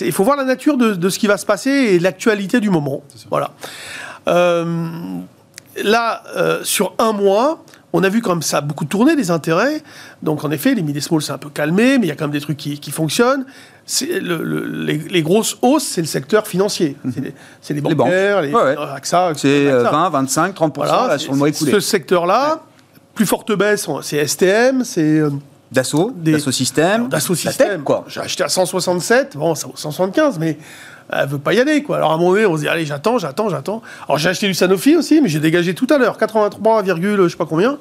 Il faut voir la nature de, de ce qui va se passer et l'actualité du moment. Voilà. Euh, là, euh, sur un mois, on a vu comme ça a beaucoup tourné les intérêts. Donc en effet, les mid small c'est un peu calmé, mais il y a quand même des trucs qui, qui fonctionnent. C'est le- le- les, les grosses hausses, c'est le secteur financier. C'est les, c'est les Les bancaires, les, Ouais, ouais. AXA, C'est euh, AXA. 20, 25, 30% Voilà, là, sur le mois écoulé. Ce secteur-là, plus forte baisse, c'est STM, c'est euh, Dassault, Des- Dassault Systèmes, Dassault quoi. J'ai acheté à 167, bon, ça vaut 175, mais elle veut pas y aller, quoi. Alors à un moment donné, on se dit, allez, j'attends, j'attends, j'attends. Alors j'ai acheté du Sanofi aussi, mais j'ai dégagé tout à l'heure, 83, je sais pas combien.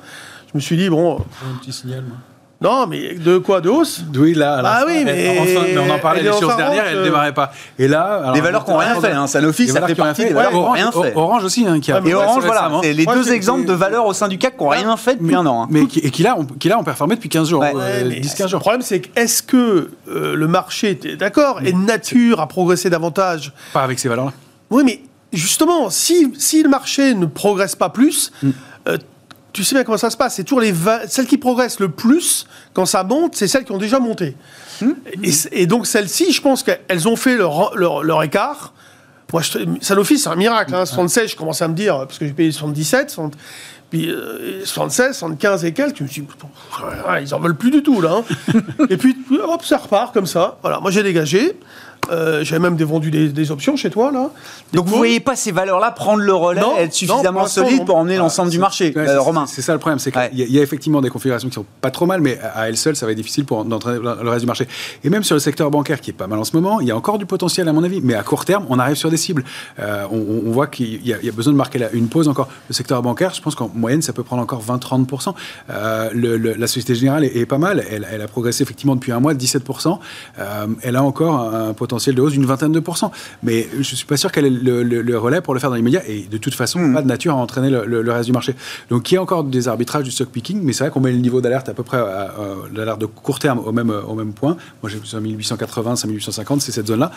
Je me suis dit, bon, Un petit signal, moi. Non, mais de quoi De hausse Oui, là. à la Ah oui, mais- enfin, mais on en parlait les choses fin dernières, de elle ne démarrait pas. Et là. alors, Des valeurs qui n'ont rien fait. Hein. Sanofi, ça fait partie fait. des valeurs qui n'ont rien Orange, fait. Orange aussi, hein, qui a. Et Orange, voilà, c'est les deux exemples de valeurs au sein du CAC qui n'ont rien fait depuis un an. hein. Mais qui, et qui là, ont, qui là ont performé depuis 15 jours, Ouais. euh, Ouais, mais 10-15 Le jours. problème, c'est que est-ce que euh, le marché était d'accord et nature à progresser davantage Pas avec ces valeurs-là. Oui, mais justement, si, si le marché ne progresse pas plus, Mm. euh, tu sais bien comment ça se passe. C'est toujours les va- celles qui progressent le plus quand ça monte, c'est celles qui ont déjà monté. Mm. Et, donc celles-ci, je pense qu'elles ont fait leur, leur, leur écart. Moi, je, Sanofi, c'est un miracle. Hein. 76, je commençais à me dire, parce que j'ai payé 77, 60, puis euh, 76, 75 et quelques, je me suis dit, ils en veulent plus du tout, là. hein. et puis, hop, ça repart comme ça. Voilà, moi j'ai dégagé. Euh, J'avais même vendu des, des options chez toi, là. Donc vous calls. voyez pas ces valeurs-là prendre le relais, Non, être suffisamment non. pour emmener Ah, l'ensemble du marché, ouais, euh, c'est- Romain. C'est ça le problème, c'est qu'il Ouais. y, a- il y a effectivement des configurations qui sont pas trop mal, mais à à elles seules, ça va être difficile pour d'entraîner le reste du marché. Et même sur le secteur bancaire, qui est pas mal en ce moment, il y a encore du potentiel à mon avis, mais à court terme, on arrive sur des cibles. Euh, on, voit qu'il y, a- il y a besoin de marquer la- une pause encore. Le secteur bancaire, je pense qu'en moyenne, ça peut prendre encore 20-30%. Euh, le- le- la Société Générale est, est pas mal. Elle, elle a progressé effectivement depuis un mois de 17%. Euh, elle a encore un, un potentiel de hausse d'une vingtaine de pourcents. Mais je suis pas sûr qu'elle ait le, le- le relais pour le faire dans l'immédiat. Et de toute façon, Mm. pas de nature à entraîner le, reste du marché. Donc il y a encore des arbitrages du stock picking, mais c'est vrai qu'on met le niveau d'alerte à peu près, à, à- l'alerte de court terme au même, au même point. Moi j'ai 5880, 5850, c'est cette zone-là.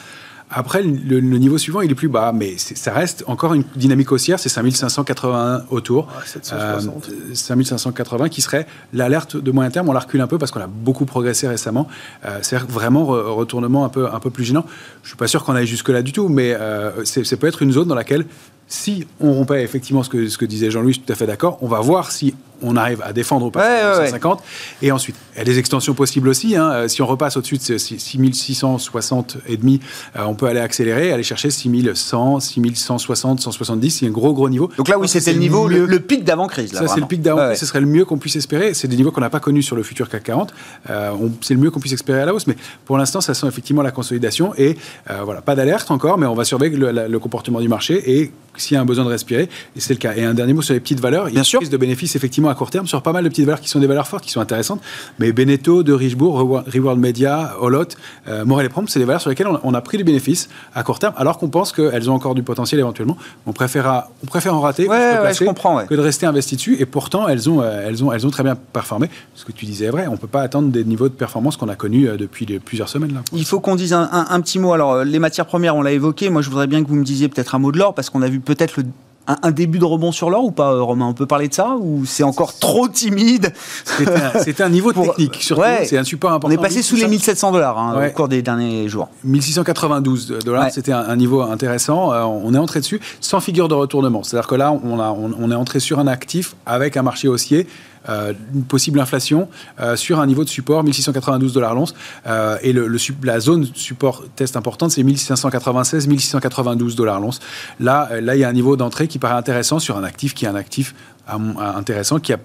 Après, le, le niveau suivant, il est plus bas, mais ça reste encore une dynamique haussière, c'est 5581 autour. Ouais, 760. Euh, 5580 qui serait l'alerte de moyen terme. On la recule un peu parce qu'on a beaucoup progressé récemment. Euh, c'est vraiment re- retournement un peu, un peu plus gênant. Je suis pas sûr qu'on aille jusque-là du tout, mais euh, c'est- ça peut être une zone dans laquelle, si on rompait effectivement ce que, ce que disait Jean-Louis, je suis tout à fait d'accord, on va voir si on arrive à défendre ou pas Ouais, ouais, ouais. 150. Et ensuite, il y a des extensions possibles aussi. hein. Euh, Si on repasse au-dessus de ces 6660 et demi, euh, on peut aller accélérer, aller chercher 6100, 6160, 170. C'est un gros, gros niveau. Donc là, oui, que c'était le niveau, le, pic d'avant-crise. ça, c'est le pic d'avant. Ouais, ouais. Ce serait le mieux qu'on puisse espérer. C'est des niveaux qu'on n'a pas connus sur le futur CAC 40. Euh, on- c'est le mieux qu'on puisse espérer à la hausse. Mais pour l'instant, ça sent effectivement la consolidation. Et euh, voilà, pas d'alerte encore, mais on va surveiller le, la- le comportement du marché et s'il y a un besoin de respirer. Et c'est le cas. Et un dernier mot sur les petites valeurs. Il y a une prise de bénéfices effectivement à court terme sur pas mal de petites valeurs qui sont des valeurs fortes, qui sont intéressantes. Mais Beneteau, De Richebourg, Reward- Media, Holot, euh, Morel et Prompt, c'est des valeurs sur lesquelles on, on a pris du bénéfice à court terme, alors qu'on pense qu'elles ont encore du potentiel éventuellement. On préfère, à- on préfère en rater. Ouais, je comprends, ouais. que de rester investi dessus. Et pourtant, elles ont, euh, elles ont, elles ont très bien performé. Ce que tu disais est vrai. On peut pas attendre des niveaux de performance qu'on a connus euh, depuis de- plusieurs semaines là. Il faut qu'on dise un, un- un petit mot. Alors, les matières premières, on l'a évoqué. Moi, je voudrais bien que vous me disiez peut-être un mot de l'or, parce qu'on a vu peut-être le- un, un début de rebond sur l'or ou pas, euh, Romain? On peut parler de ça Ou c'est encore trop timide? C'était un, niveau Pour- technique surtout. ouais. C'est un support important. On est passé sous les 1700 dollars hein, Ouais. au cours des derniers jours. 1692 dollars, Ouais. c'était un, un niveau intéressant. Euh, on est entré dessus sans figure de retournement. C'est-à-dire que là, on, a, on, on est entré sur un actif avec un marché haussier. Euh, une possible inflation euh, sur un niveau de support 1692 dollars l'once. Euh, et le, le sup- la zone support test importante c'est 1596 1692 dollars l'once. Là là il y a un niveau d'entrée qui paraît intéressant sur un actif qui est un actif intéressant qui a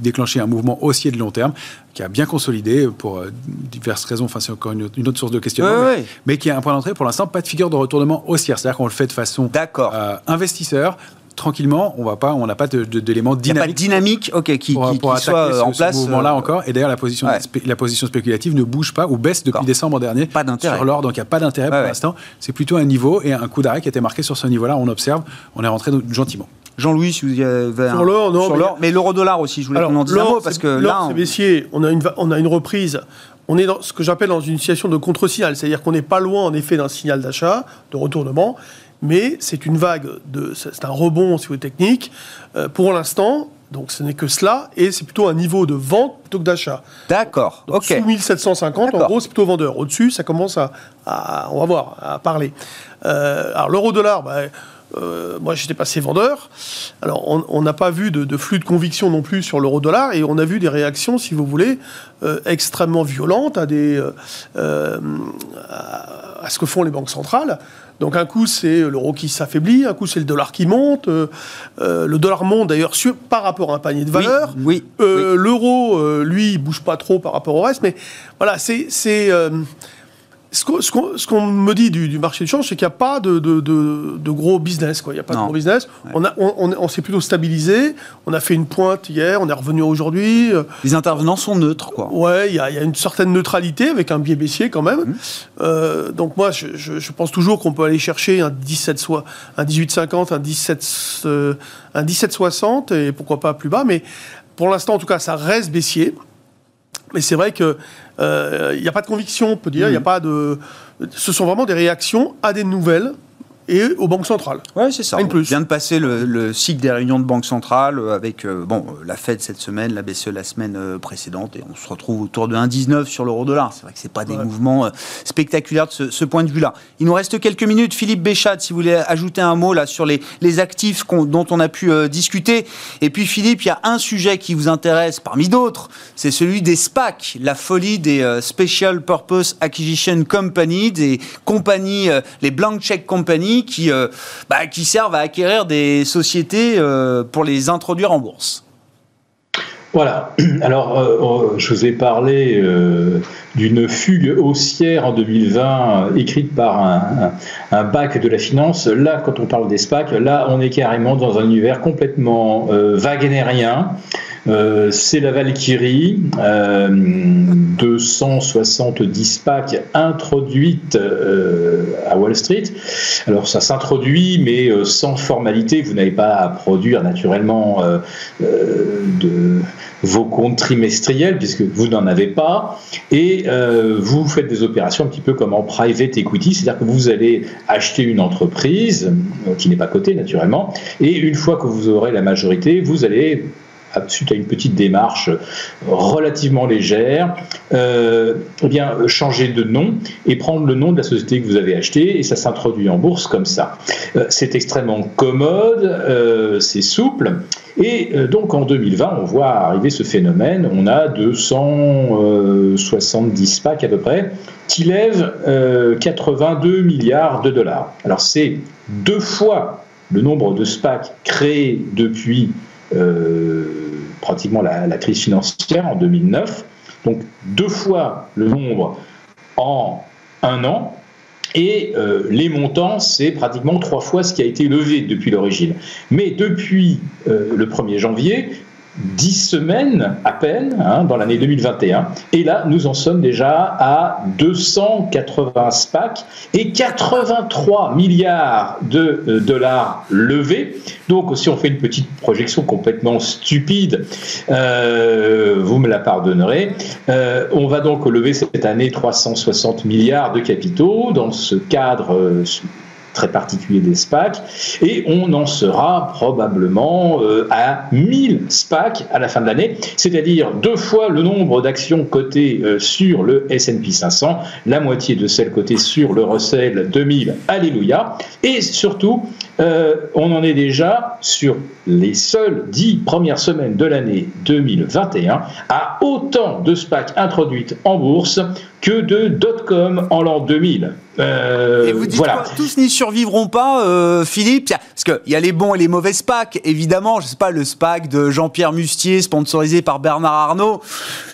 déclenché un mouvement haussier de long terme qui a bien consolidé pour diverses raisons enfin c'est encore une autre, source de questionnement mais- qui a un point d'entrée pour l'instant, pas de figure de retournement haussière. C'est-à-dire qu'on le fait de façon euh, investisseur tranquillement, on va pas, on n'a pas d'éléments dynamiques. Il n'y a pas de dynamique, ok, qui, pour, qui, pour qui soit ce, en place. Ce mouvement-là encore. Et d'ailleurs, la position, ouais. la position spéculative ne bouge pas ou baisse depuis décembre dernier. Pas d'intérêt. Sur l'or, donc il n'y a pas d'intérêt pour l'instant. C'est plutôt un niveau et un coup d'arrêt qui a été marqué sur ce niveau-là. On observe, on est rentré gentiment. Jean-Louis, si vous y avez sur l'or, non, sur l'or, mais, l'euro-dollar aussi. Je voulais qu'on en dise un mot parce que là, c'est baissier. On a une, on a une reprise. On est dans ce que j'appelle dans une situation de contre-signal, c'est-à-dire qu'on n'est pas loin en effet d'un signal d'achat, de retournement, mais c'est une vague de, c'est un rebond si vous voulez technique. Euh, pour l'instant, donc ce n'est que cela, et c'est plutôt un niveau de vente plutôt que d'achat. D'accord. Ok. Sous 1750, en gros, c'est plutôt vendeur. Au-dessus, ça commence à, à, on va voir, à parler. Euh, alors l'euro-dollar, bah, euh, moi, j'étais passé vendeur. Alors, on n'a pas vu de, de, flux de conviction non plus sur l'euro-dollar, et on a vu des réactions, si vous voulez, euh, extrêmement violentes à, des, euh, à, à, ce que font les banques centrales. Donc, un coup, c'est l'euro qui s'affaiblit, un coup, c'est le dollar qui monte. le dollar monte d'ailleurs par rapport à un panier de valeur. Oui, oui, oui. L'euro, lui, il bouge pas trop par rapport au reste, mais voilà, c'est ce qu'on qu me dit du, du marché du change, c'est qu'il n'y a pas de, de, de, de, gros business. Quoi. Il n'y a pas non. de gros business. Ouais. On, a, on, on, on s'est plutôt stabilisé. On a fait une pointe hier, on est revenu aujourd'hui. Les intervenants sont neutres. Quoi. Ouais, il y, y, a une certaine neutralité avec un biais baissier quand même. Mmh. Euh, donc moi, je, je, je pense toujours qu'on peut aller chercher un 17 soit un 18,50, un 17, euh, un 17,60 et pourquoi pas plus bas. Mais pour l'instant, en tout cas, ça reste baissier. Mais c'est vrai n'y euh, a pas de conviction, on peut dire. Il mmh. n'y a pas de. Ce sont vraiment des réactions à des nouvelles et aux banques centrales. Oui, c'est ça. On vient de passer le, le, cycle des réunions de banques centrales avec euh, bon, la Fed cette semaine, la BCE la semaine euh, précédente, et on se retrouve autour de 1,19 sur l'euro-dollar. C'est vrai que ce pas des ouais. mouvements euh, spectaculaires de ce, ce, point de vue-là. Il nous reste quelques minutes. Philippe Béchat, si vous voulez ajouter un mot là sur les, les actifs on, dont on a pu euh, discuter. Et puis Philippe, il y a un sujet qui vous intéresse parmi d'autres, c'est celui des SPAC, la folie des euh, Special Purpose Acquisition Company, des compagnies, euh, les Blank Check Company qui, euh, bah, qui servent à acquérir des sociétés euh, pour les introduire en bourse. Voilà. Alors, euh, je vous ai parlé d'une fugue haussière en 2020 écrite par un, bac de la finance. Là, quand on parle des SPAC, là, on est carrément dans un univers complètement wagnerien. Euh, c'est la Valkyrie, euh, 270 packs introduites euh, à Wall Street. Alors ça s'introduit, mais euh, sans formalité. Vous n'avez pas à produire naturellement euh, de vos comptes trimestriels puisque vous n'en avez pas et vous faites des opérations un petit peu comme en private equity, c'est-à-dire que vous allez acheter une entreprise qui n'est pas cotée naturellement et une fois que vous aurez la majorité, vous allez suite à une petite démarche relativement légère, euh, eh bien, changer de nom et prendre le nom de la société que vous avez achetée et ça s'introduit en bourse comme ça. Euh, c'est extrêmement commode, euh, c'est souple et donc en 2020, on voit arriver ce phénomène. On a 270 packs à peu près qui lèvent 82 milliards de dollars. Alors c'est deux fois le nombre de SPAC créés depuis pratiquement la, la, crise financière en 2009. Donc deux fois le nombre en un an. Et euh, les montants, c'est pratiquement trois fois ce qui a été levé depuis l'origine. Mais depuis euh, le 1er janvier, 10 semaines à peine hein, dans l'année 2021. Et là, nous en sommes déjà à 280 SPAC et 83 milliards de euh, dollars levés. Donc, si on fait une petite projection complètement stupide, euh, vous me la pardonnerez, euh, on va donc lever cette année 360 milliards de capitaux dans ce cadre très particulier des SPAC, et on en sera probablement euh, à 1000 SPAC à la fin de l'année, c'est-à-dire deux fois le nombre d'actions cotées euh, sur le S&P 500, la moitié de celles cotées sur le Russell 2000, alléluia, et surtout, euh, on en est déjà sur les seules dix premières semaines de l'année 2021 à autant de SPAC introduites en bourse que de dot-com en l'an 2000. Euh, et vous dites voilà. que tous n'y survivront pas, euh, Philippe? Parce qu'il y a les bons et les mauvais SPAC, évidemment. Je sais pas, le SPAC de Jean-Pierre Mustier, sponsorisé par Bernard Arnault.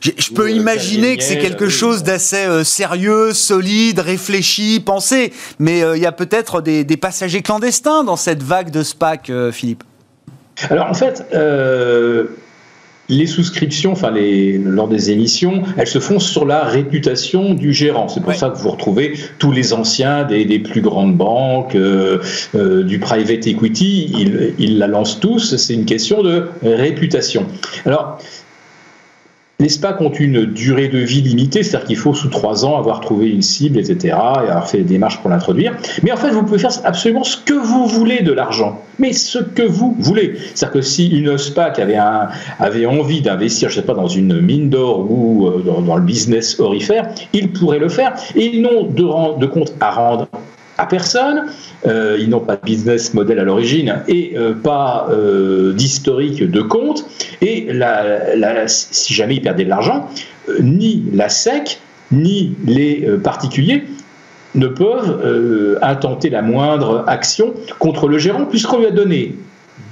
Je, peux imaginer que c'est quelque chose d'assez euh, sérieux, solide, réfléchi, pensé. Mais euh, il y a peut-être des, des, passagers clandestins dans cette vague de SPAC, euh, Philippe? Alors en fait, euh, les souscriptions, enfin les, lors des émissions, elles se font sur la réputation du gérant. C'est pour ça que vous retrouvez tous les anciens des, des plus grandes banques, euh, euh, du private equity, ils, ils la lancent tous. C'est une question de réputation. Alors, les SPAC ont une durée de vie limitée, c'est-à-dire qu'il faut sous trois ans avoir trouvé une cible, etc., et avoir fait des démarches pour l'introduire. Mais en fait, vous pouvez faire absolument ce que vous voulez de l'argent, mais ce que vous voulez. C'est-à-dire que si une SPAC avait, avait envie d'investir, je sais pas, dans une mine d'or ou euh, dans, le business orifère, ils pourraient le faire, et ils n'ont de compte à rendre à personne, euh, ils n'ont pas de business model à l'origine et euh, pas euh, d'historique de compte, et la, la, si jamais ils perdaient de l'argent, ni la SEC, ni les particuliers ne peuvent intenter la moindre action contre le gérant, puisqu'on lui a donné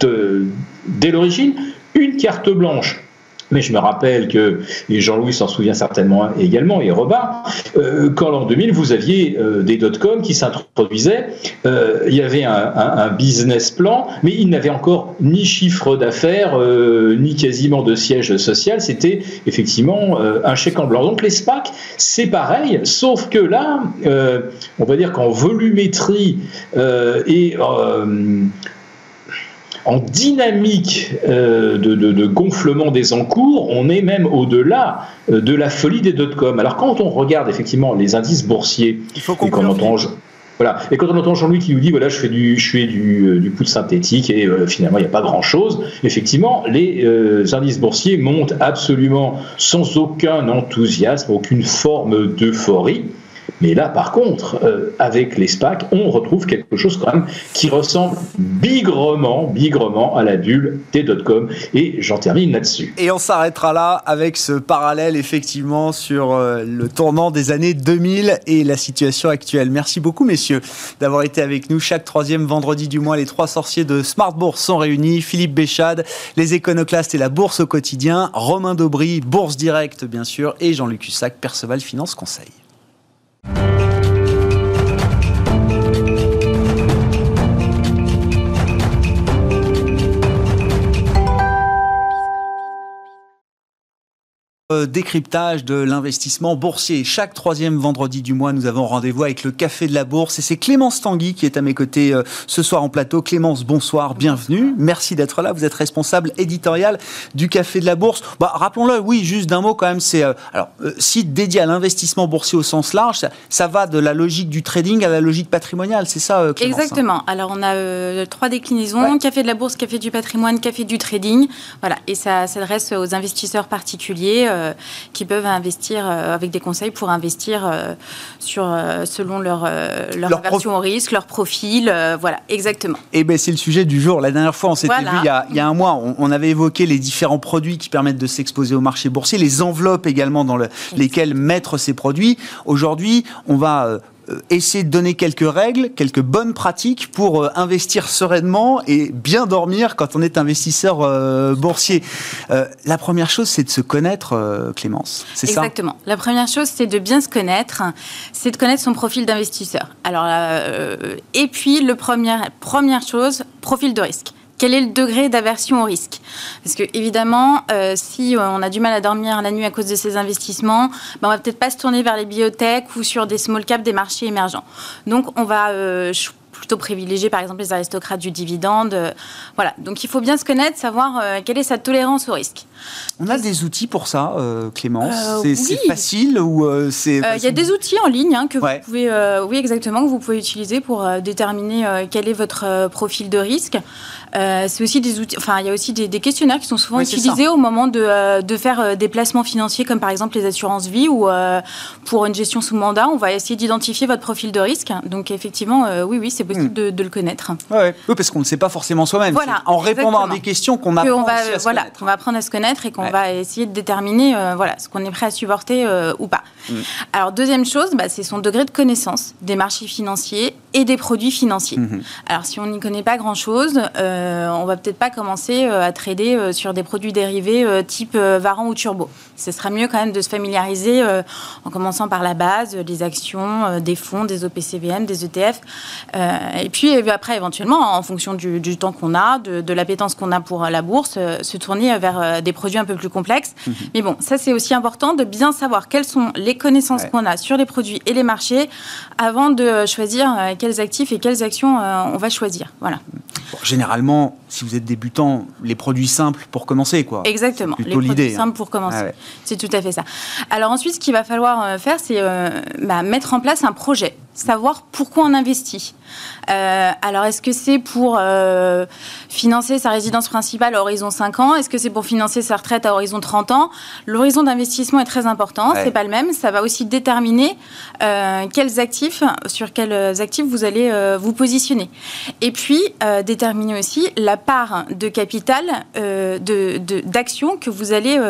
dès l'origine une carte blanche mais je me rappelle que, et Jean-Louis s'en souvient certainement également, et Robin, euh, qu'en l'an 2000, vous aviez euh, des dot-com qui s'introduisaient, euh, il y avait un, un, un, business plan, mais il n'avait encore ni chiffre d'affaires, euh, ni quasiment de siège social, c'était effectivement euh, un chèque en blanc. Donc les SPAC, c'est pareil, sauf que là, euh, on va dire qu'en volumétrie et en dynamique euh, de, de, de, gonflement des encours, on est même au-delà euh, de la folie des dot-com. Alors quand on regarde effectivement les indices boursiers, Il faut et qu'on entend, voilà, et quand on entend Jean-Louis qui nous dit voilà je fais du je fais du, euh, du poudre synthétique et euh, finalement il n'y a pas grand chose, effectivement les euh, indices boursiers montent absolument sans aucun enthousiasme, aucune forme d'euphorie. Mais là, par contre, euh, avec les SPAC, on retrouve quelque chose quand même qui ressemble bigrement, bigrement à la bulle des dot-com. Et j'en termine là-dessus. Et on s'arrêtera là avec ce parallèle, effectivement, sur euh, le tournant des années 2000 et la situation actuelle. Merci beaucoup, messieurs, d'avoir été avec nous. Chaque troisième vendredi du mois, les trois sorciers de Smart Bourse sont réunis. Philippe Béchade, les éconoclastes et la bourse au quotidien. Romain Daubry, Bourse Directe, bien sûr. Et Jean-Luc Hussac, Perceval Finance Conseil. Thank you. Décryptage de l'investissement boursier. Chaque troisième vendredi du mois, nous avons rendez-vous avec le Café de la Bourse et c'est Clémence Tanguy qui est à mes côtés euh, ce soir en plateau. Clémence, bonsoir, bienvenue. Merci d'être là. Vous êtes responsable éditorial du Café de la Bourse. Bah, rappelons-le, oui, juste d'un mot quand même, c'est euh, alors euh, site dédié à l'investissement boursier au sens large. Ça, ça, va de la logique du trading à la logique patrimoniale, c'est ça, Clémence Exactement. Alors on a euh, trois déclinaisons ouais. Café de la Bourse, Café du patrimoine, Café du trading. Voilà, et ça s'adresse aux investisseurs particuliers euh, qui peuvent investir euh, avec des conseils pour investir euh, sur, selon leur, leur, leur aversion au risque, leur profil. voilà, exactement. Et ben c'est le sujet du jour. La dernière fois, on s'était voilà. vu il y, a, il y, a, un mois, on, on, avait évoqué les différents produits qui permettent de s'exposer au marché boursier, les enveloppes également dans le, lesquelles mettre ces produits. Aujourd'hui, on va essayer de donner quelques règles, quelques bonnes pratiques pour euh, investir sereinement et bien dormir quand on est investisseur euh, boursier. Euh, la première chose, c'est de se connaître, euh, Clémence. C'est ça? Exactement. La première chose, c'est de bien se connaître, c'est de connaître son profil d'investisseur. Alors, euh, et puis, premier, première chose, profil de risque quel est le degré d'aversion au risque? Parce que évidemment, euh, si on a du mal à dormir la nuit à cause de ces investissements, ben on va peut-être pas se tourner vers les biotech ou sur des small caps des marchés émergents. Donc on va euh, plutôt privilégier par exemple les aristocrates du dividende. Euh, voilà, donc il faut bien se connaître, savoir euh, quelle est sa tolérance au risque. On a des outils pour ça, euh, Clémence C'est oui. facile ou c'est Il y a des outils en ligne hein, que ouais. vous pouvez, oui exactement, que vous pouvez utiliser pour déterminer quel est votre profil de risque. Euh, c'est aussi des outils, enfin, il y a aussi des, des questionnaires qui sont souvent oui, utilisés au moment de, euh, de, faire des placements financiers, comme par exemple les assurances vie ou euh, pour une gestion sous mandat, on va essayer d'identifier votre profil de risque. Donc, effectivement, oui, oui, c'est possible mmh. de, de, le connaître. Ouais, oui, parce qu'on ne sait pas forcément soi-même. Voilà, en répondant exactement. à des questions qu'on apprend va, à voilà, on va apprendre à se connaître connaître et qu'on va essayer de déterminer voilà, ce qu'on est prêt à supporter ou pas. Mm. Alors, deuxième chose, bah, c'est son degré de connaissance des marchés financiers et des produits financiers. Mm-hmm. Alors, si on n'y connaît pas grand-chose, on va peut-être pas commencer à trader sur des produits dérivés type Varan ou Turbo. Ce sera mieux quand même de se familiariser en commençant par la base, les actions, des fonds, des OPCVM, des ETF. et puis, après, éventuellement, en fonction du, temps qu'on a, de, l'appétence qu'on a pour la bourse, se tourner vers des produits un peu plus complexes. Mm-hmm. Mais bon, ça, c'est aussi important de bien savoir quelles sont les connaissances qu'on a sur les produits et les marchés avant de choisir euh, quels actifs et quelles actions euh, on va choisir. Voilà. généralement, si vous êtes débutant, les produits simples pour commencer, quoi. Exactement. Les produits hein. simples pour commencer. C'est tout à fait ça. Alors ensuite, ce qu'il va falloir euh, faire, c'est bah, mettre en place un projet savoir pourquoi on investit. Euh, alors, est-ce que c'est pour euh, financer sa résidence principale à horizon 5 ans? Est-ce que c'est pour financer sa retraite à horizon 30 ans? L'horizon d'investissement est très important, c'est pas le même. Ça va aussi déterminer euh, quels actifs, sur quels actifs vous allez vous positionner. Et puis, déterminer aussi la part de capital d'action de, que vous allez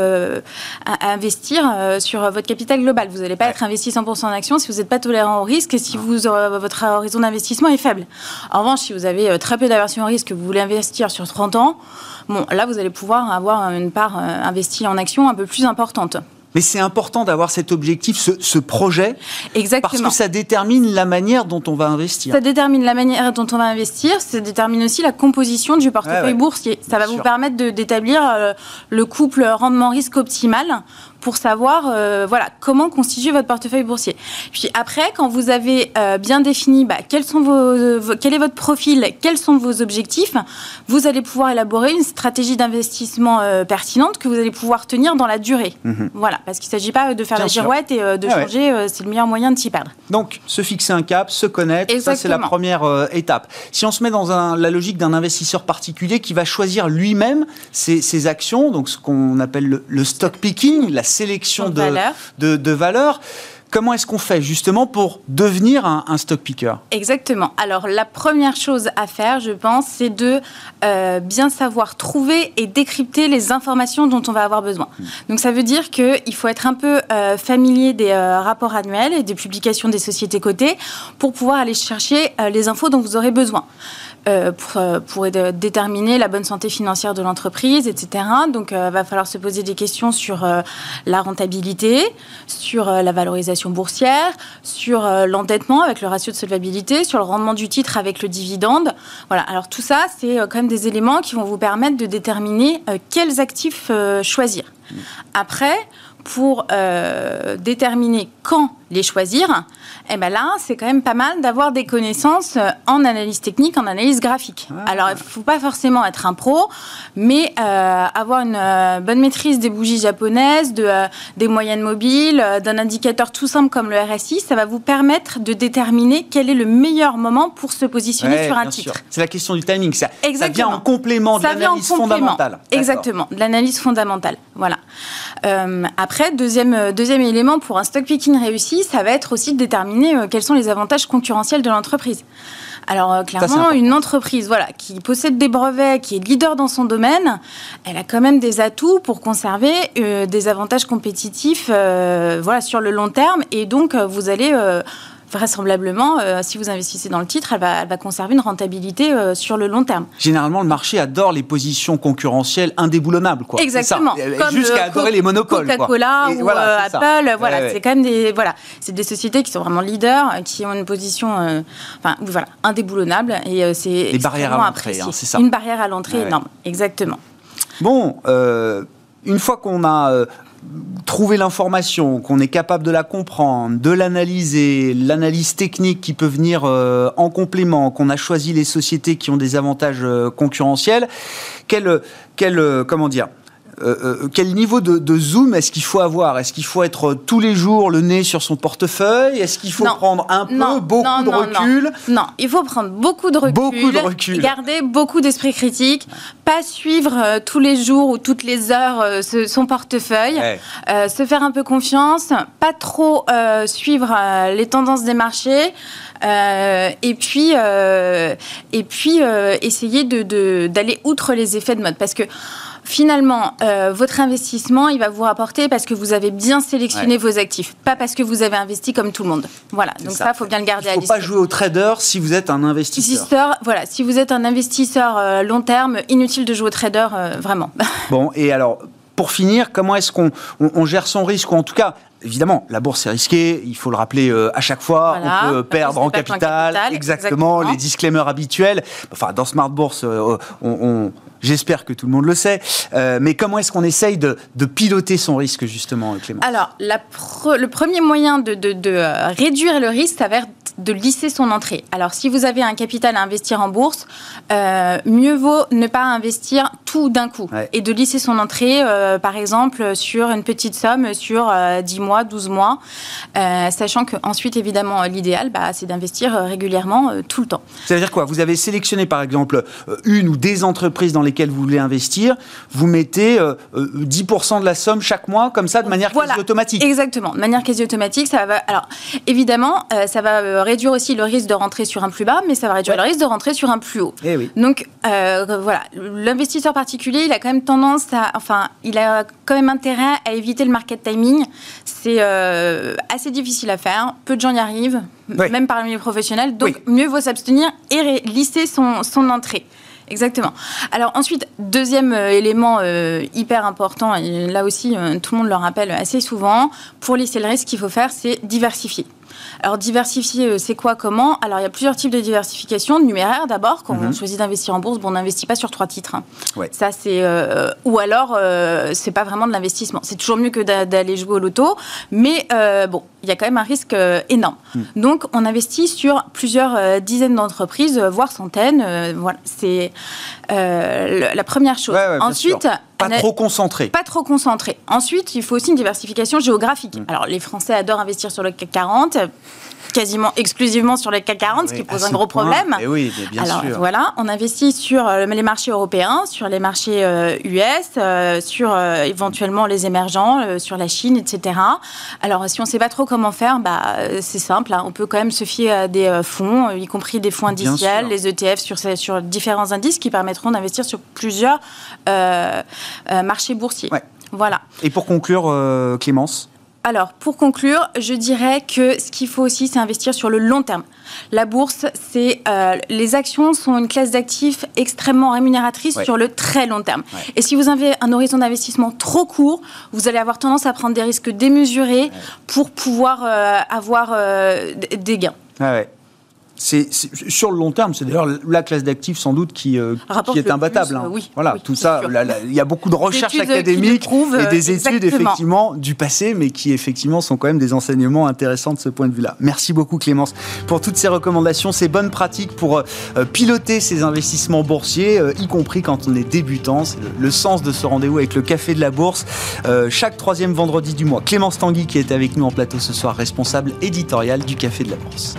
investir sur votre capital global. Vous n'allez pas être investi 100% en actions si vous n'êtes pas tolérant au risque et si vous, votre horizon d'investissement est faible. En revanche, si vous avez euh, très peu d'aversion au risque, que vous voulez investir sur 30 ans, bon, là, vous allez pouvoir avoir une part euh, investie en actions un peu plus importante. Mais c'est important d'avoir cet objectif, ce, projet, Exactement. parce que ça détermine la manière dont on va investir. Ça détermine la manière dont on va investir, ça détermine aussi la composition du portefeuille boursier. Ça va vous permettre d'établir euh, le couple rendement-risque optimal pour savoir euh, voilà, comment constituer votre portefeuille boursier. Puis après, quand vous avez euh, bien défini bah, quels sont vos, quel est votre profil, quels sont vos objectifs, vous allez pouvoir élaborer une stratégie d'investissement euh, pertinente que vous allez pouvoir tenir dans la durée. Mhm. Voilà, parce qu'il ne s'agit pas de faire la girouette et de ah changer, c'est le meilleur moyen de s'y perdre. Donc, se fixer un cap, se connaître, ça c'est la première étape. Si on se met dans un, la logique d'un investisseur particulier qui va choisir lui-même ses, actions, donc ce qu'on appelle le, le stock picking, la sélection de, de, valeurs. Comment est-ce qu'on fait justement pour devenir un, stock picker? Exactement. Alors la première chose à faire, je pense, c'est de euh, bien savoir trouver et décrypter les informations dont on va avoir besoin. Hmm. Donc ça veut dire qu'il faut être un peu euh, familier des euh, rapports annuels et des publications des sociétés cotées pour pouvoir aller chercher les infos dont vous aurez besoin. Euh, pour, euh, déterminer la bonne santé financière de l'entreprise, etc. Donc, il euh, va falloir se poser des questions sur la rentabilité, sur la valorisation boursière, sur l'endettement avec le ratio de solvabilité, sur le rendement du titre avec le dividende. Voilà. Alors, tout ça, c'est quand même des éléments qui vont vous permettre de déterminer quels actifs choisir. Après, pour déterminer quand les choisir, eh ben là, c'est quand même pas mal d'avoir des connaissances euh, en analyse technique, en analyse graphique. Ah. Alors, il ne faut pas forcément être un pro, mais euh, avoir une euh, bonne maîtrise des bougies japonaises, de, des moyennes mobiles, d'un indicateur tout simple comme le RSI, ça va vous permettre de déterminer quel est le meilleur moment pour se positionner sur un titre. C'est la question du timing. Ça, ça vient en complément de l'analyse fondamentale. Exactement, de l'analyse fondamentale. Voilà. après, deuxième, deuxième élément pour un stock picking réussi, ça va être aussi de déterminer euh, quels sont les avantages concurrentiels de l'entreprise. Alors euh, clairement, une entreprise voilà, qui possède des brevets, qui est leader dans son domaine, elle a quand même des atouts pour conserver euh, des avantages compétitifs voilà, sur le long terme. Et donc, vous allez vraisemblablement, euh, si vous investissez dans le titre, elle va, va conserver une rentabilité euh, sur le long terme. Généralement, le marché adore les positions concurrentielles indéboulonnables. Quoi. Exactement. Jusqu'à euh, adorer les monopoles. Coca-Cola ou Apple, voilà, c'est quand même des, voilà, c'est des sociétés qui sont vraiment leaders, qui ont une position enfin, voilà, indéboulonnable. Et c'est des barrières à l'entrée, hein, c'est ça. Une barrière à l'entrée énorme, exactement. Bon, une fois qu'on a trouver l'information, qu'on est capable de la comprendre, de l'analyser, l'analyse technique qui peut venir euh, en complément, qu'on a choisi les sociétés qui ont des avantages euh, concurrentiels, quel, quel, euh, comment dire, euh, euh, quel niveau de, zoom est-ce qu'il faut avoir? Est-ce qu'il faut être tous les jours le nez sur son portefeuille? Est-ce qu'il faut prendre un peu, beaucoup de recul? Non, il faut prendre beaucoup de recul. Beaucoup de recul. Garder beaucoup d'esprit critique. Pas suivre euh, tous les jours ou toutes les heures son portefeuille. se faire un peu confiance. Pas trop suivre les tendances des marchés. et puis, et puis essayer d'aller outre les effets de mode. Parce que finalement, euh, votre investissement, il va vous rapporter parce que vous avez bien sélectionné vos actifs, pas parce que vous avez investi comme tout le monde. Voilà, donc ça, il faut bien le garder à l'esprit. Il ne faut pas jouer au trader si vous êtes un investisseur. voilà, si vous êtes un investisseur euh, long terme, inutile de jouer au trader, euh, vraiment. Bon, et alors, pour finir, comment est-ce qu'on on, gère son risque, ou en tout cas, évidemment, la bourse est risquée, il faut le rappeler à chaque fois, on peut perdre en capital, exactement, les disclaimers habituels. Enfin, dans Smart Bourse, on J'espère que tout le monde le sait. Euh, mais comment est-ce qu'on essaye de, piloter son risque, justement, Clément? Alors, le premier moyen de, euh, réduire le risque, ça va être de lisser son entrée. Alors, si vous avez un capital à investir en bourse, euh, mieux vaut ne pas investir tout d'un coup et de lisser son entrée, par exemple, sur une petite somme sur 10 mois, 12 mois, sachant qu'ensuite, évidemment, l'idéal, bah, c'est d'investir régulièrement tout le temps. Ça veut dire quoi? Vous avez sélectionné, par exemple, une ou des entreprises dans lesquelles vous voulez investir, vous mettez 10% euh, euh, de la somme chaque mois, comme ça, de manière quasi automatique? Exactement, de manière quasi automatique. Ça va, alors, évidemment, euh, ça va réduire aussi le risque de rentrer sur un plus bas, mais ça va réduire le risque de rentrer sur un plus haut. Eh oui. Donc, voilà, l'investisseur particulier, il a quand même tendance à, enfin, il a quand même intérêt à éviter le market timing. C'est assez difficile à faire. Peu de gens y arrivent, même parmi les professionnels. Donc, mieux vaut s'abstenir et lisser son, son entrée. Exactement. Alors ensuite, deuxième euh, élément euh, hyper important, et là aussi euh, tout le monde le rappelle assez souvent, pour lisser le risque, qu'il faut faire, c'est diversifier. Alors diversifier, euh, c'est quoi, comment? Alors il y a plusieurs types de diversification. Numéraire d'abord, quand on mhm. choisit d'investir en bourse, bon, on n'investit pas sur trois titres. Hein. Ça c'est euh, ou alors euh, c'est pas vraiment de l'investissement. C'est toujours mieux que d'aller jouer au loto, mais bon, il y a quand même un risque énorme. Hmm. Donc on investit sur plusieurs dizaines d'entreprises, voire centaines. voilà, c'est la première chose. Ensuite, pas trop concentré. Pas trop concentré. Ensuite, il faut aussi une diversification géographique. Hmm. Alors, les Français adorent investir sur le CAC 40 quasiment exclusivement sur les CAC 40, ce qui pose un gros problème. Et eh oui, bien Alors, Voilà, on investit sur euh, les marchés européens, sur les marchés US, euh, euh, sur éventuellement les émergents, sur la Chine, etc. Alors, si on ne sait pas trop comment faire, bah, c'est simple. Hein. on peut quand même se fier à des fonds, y compris des fonds indiciels, les ETF sur, sur différents indices qui permettront d'investir sur plusieurs marchés boursiers. Voilà. Et pour conclure, Clémence alors, pour conclure, je dirais que ce qu'il faut aussi, c'est investir sur le long terme. La bourse, c'est euh, les actions sont une classe d'actifs extrêmement rémunératrice sur le très long terme. Et si vous avez un horizon d'investissement trop court, vous allez avoir tendance à prendre des risques démesurés pour pouvoir euh, avoir euh, des gains. Ah c'est sur le long terme, c'est d'ailleurs la classe d'actifs sans doute qui, euh, qui est imbattable. Hein. oui, voilà, tout ça, il y a beaucoup de recherches académiques et des études effectivement du passé, mais qui effectivement sont quand même des enseignements intéressants de ce point de vue-là. Merci beaucoup Clémence pour toutes ces recommandations, ces bonnes pratiques pour euh, piloter ces investissements boursiers, euh, y compris quand on est débutant. C'est le, sens de ce rendez-vous avec le Café de la Bourse chaque troisième vendredi du mois. Clémence Tanguy qui est avec nous en plateau ce soir, responsable éditorial du Café de la Bourse.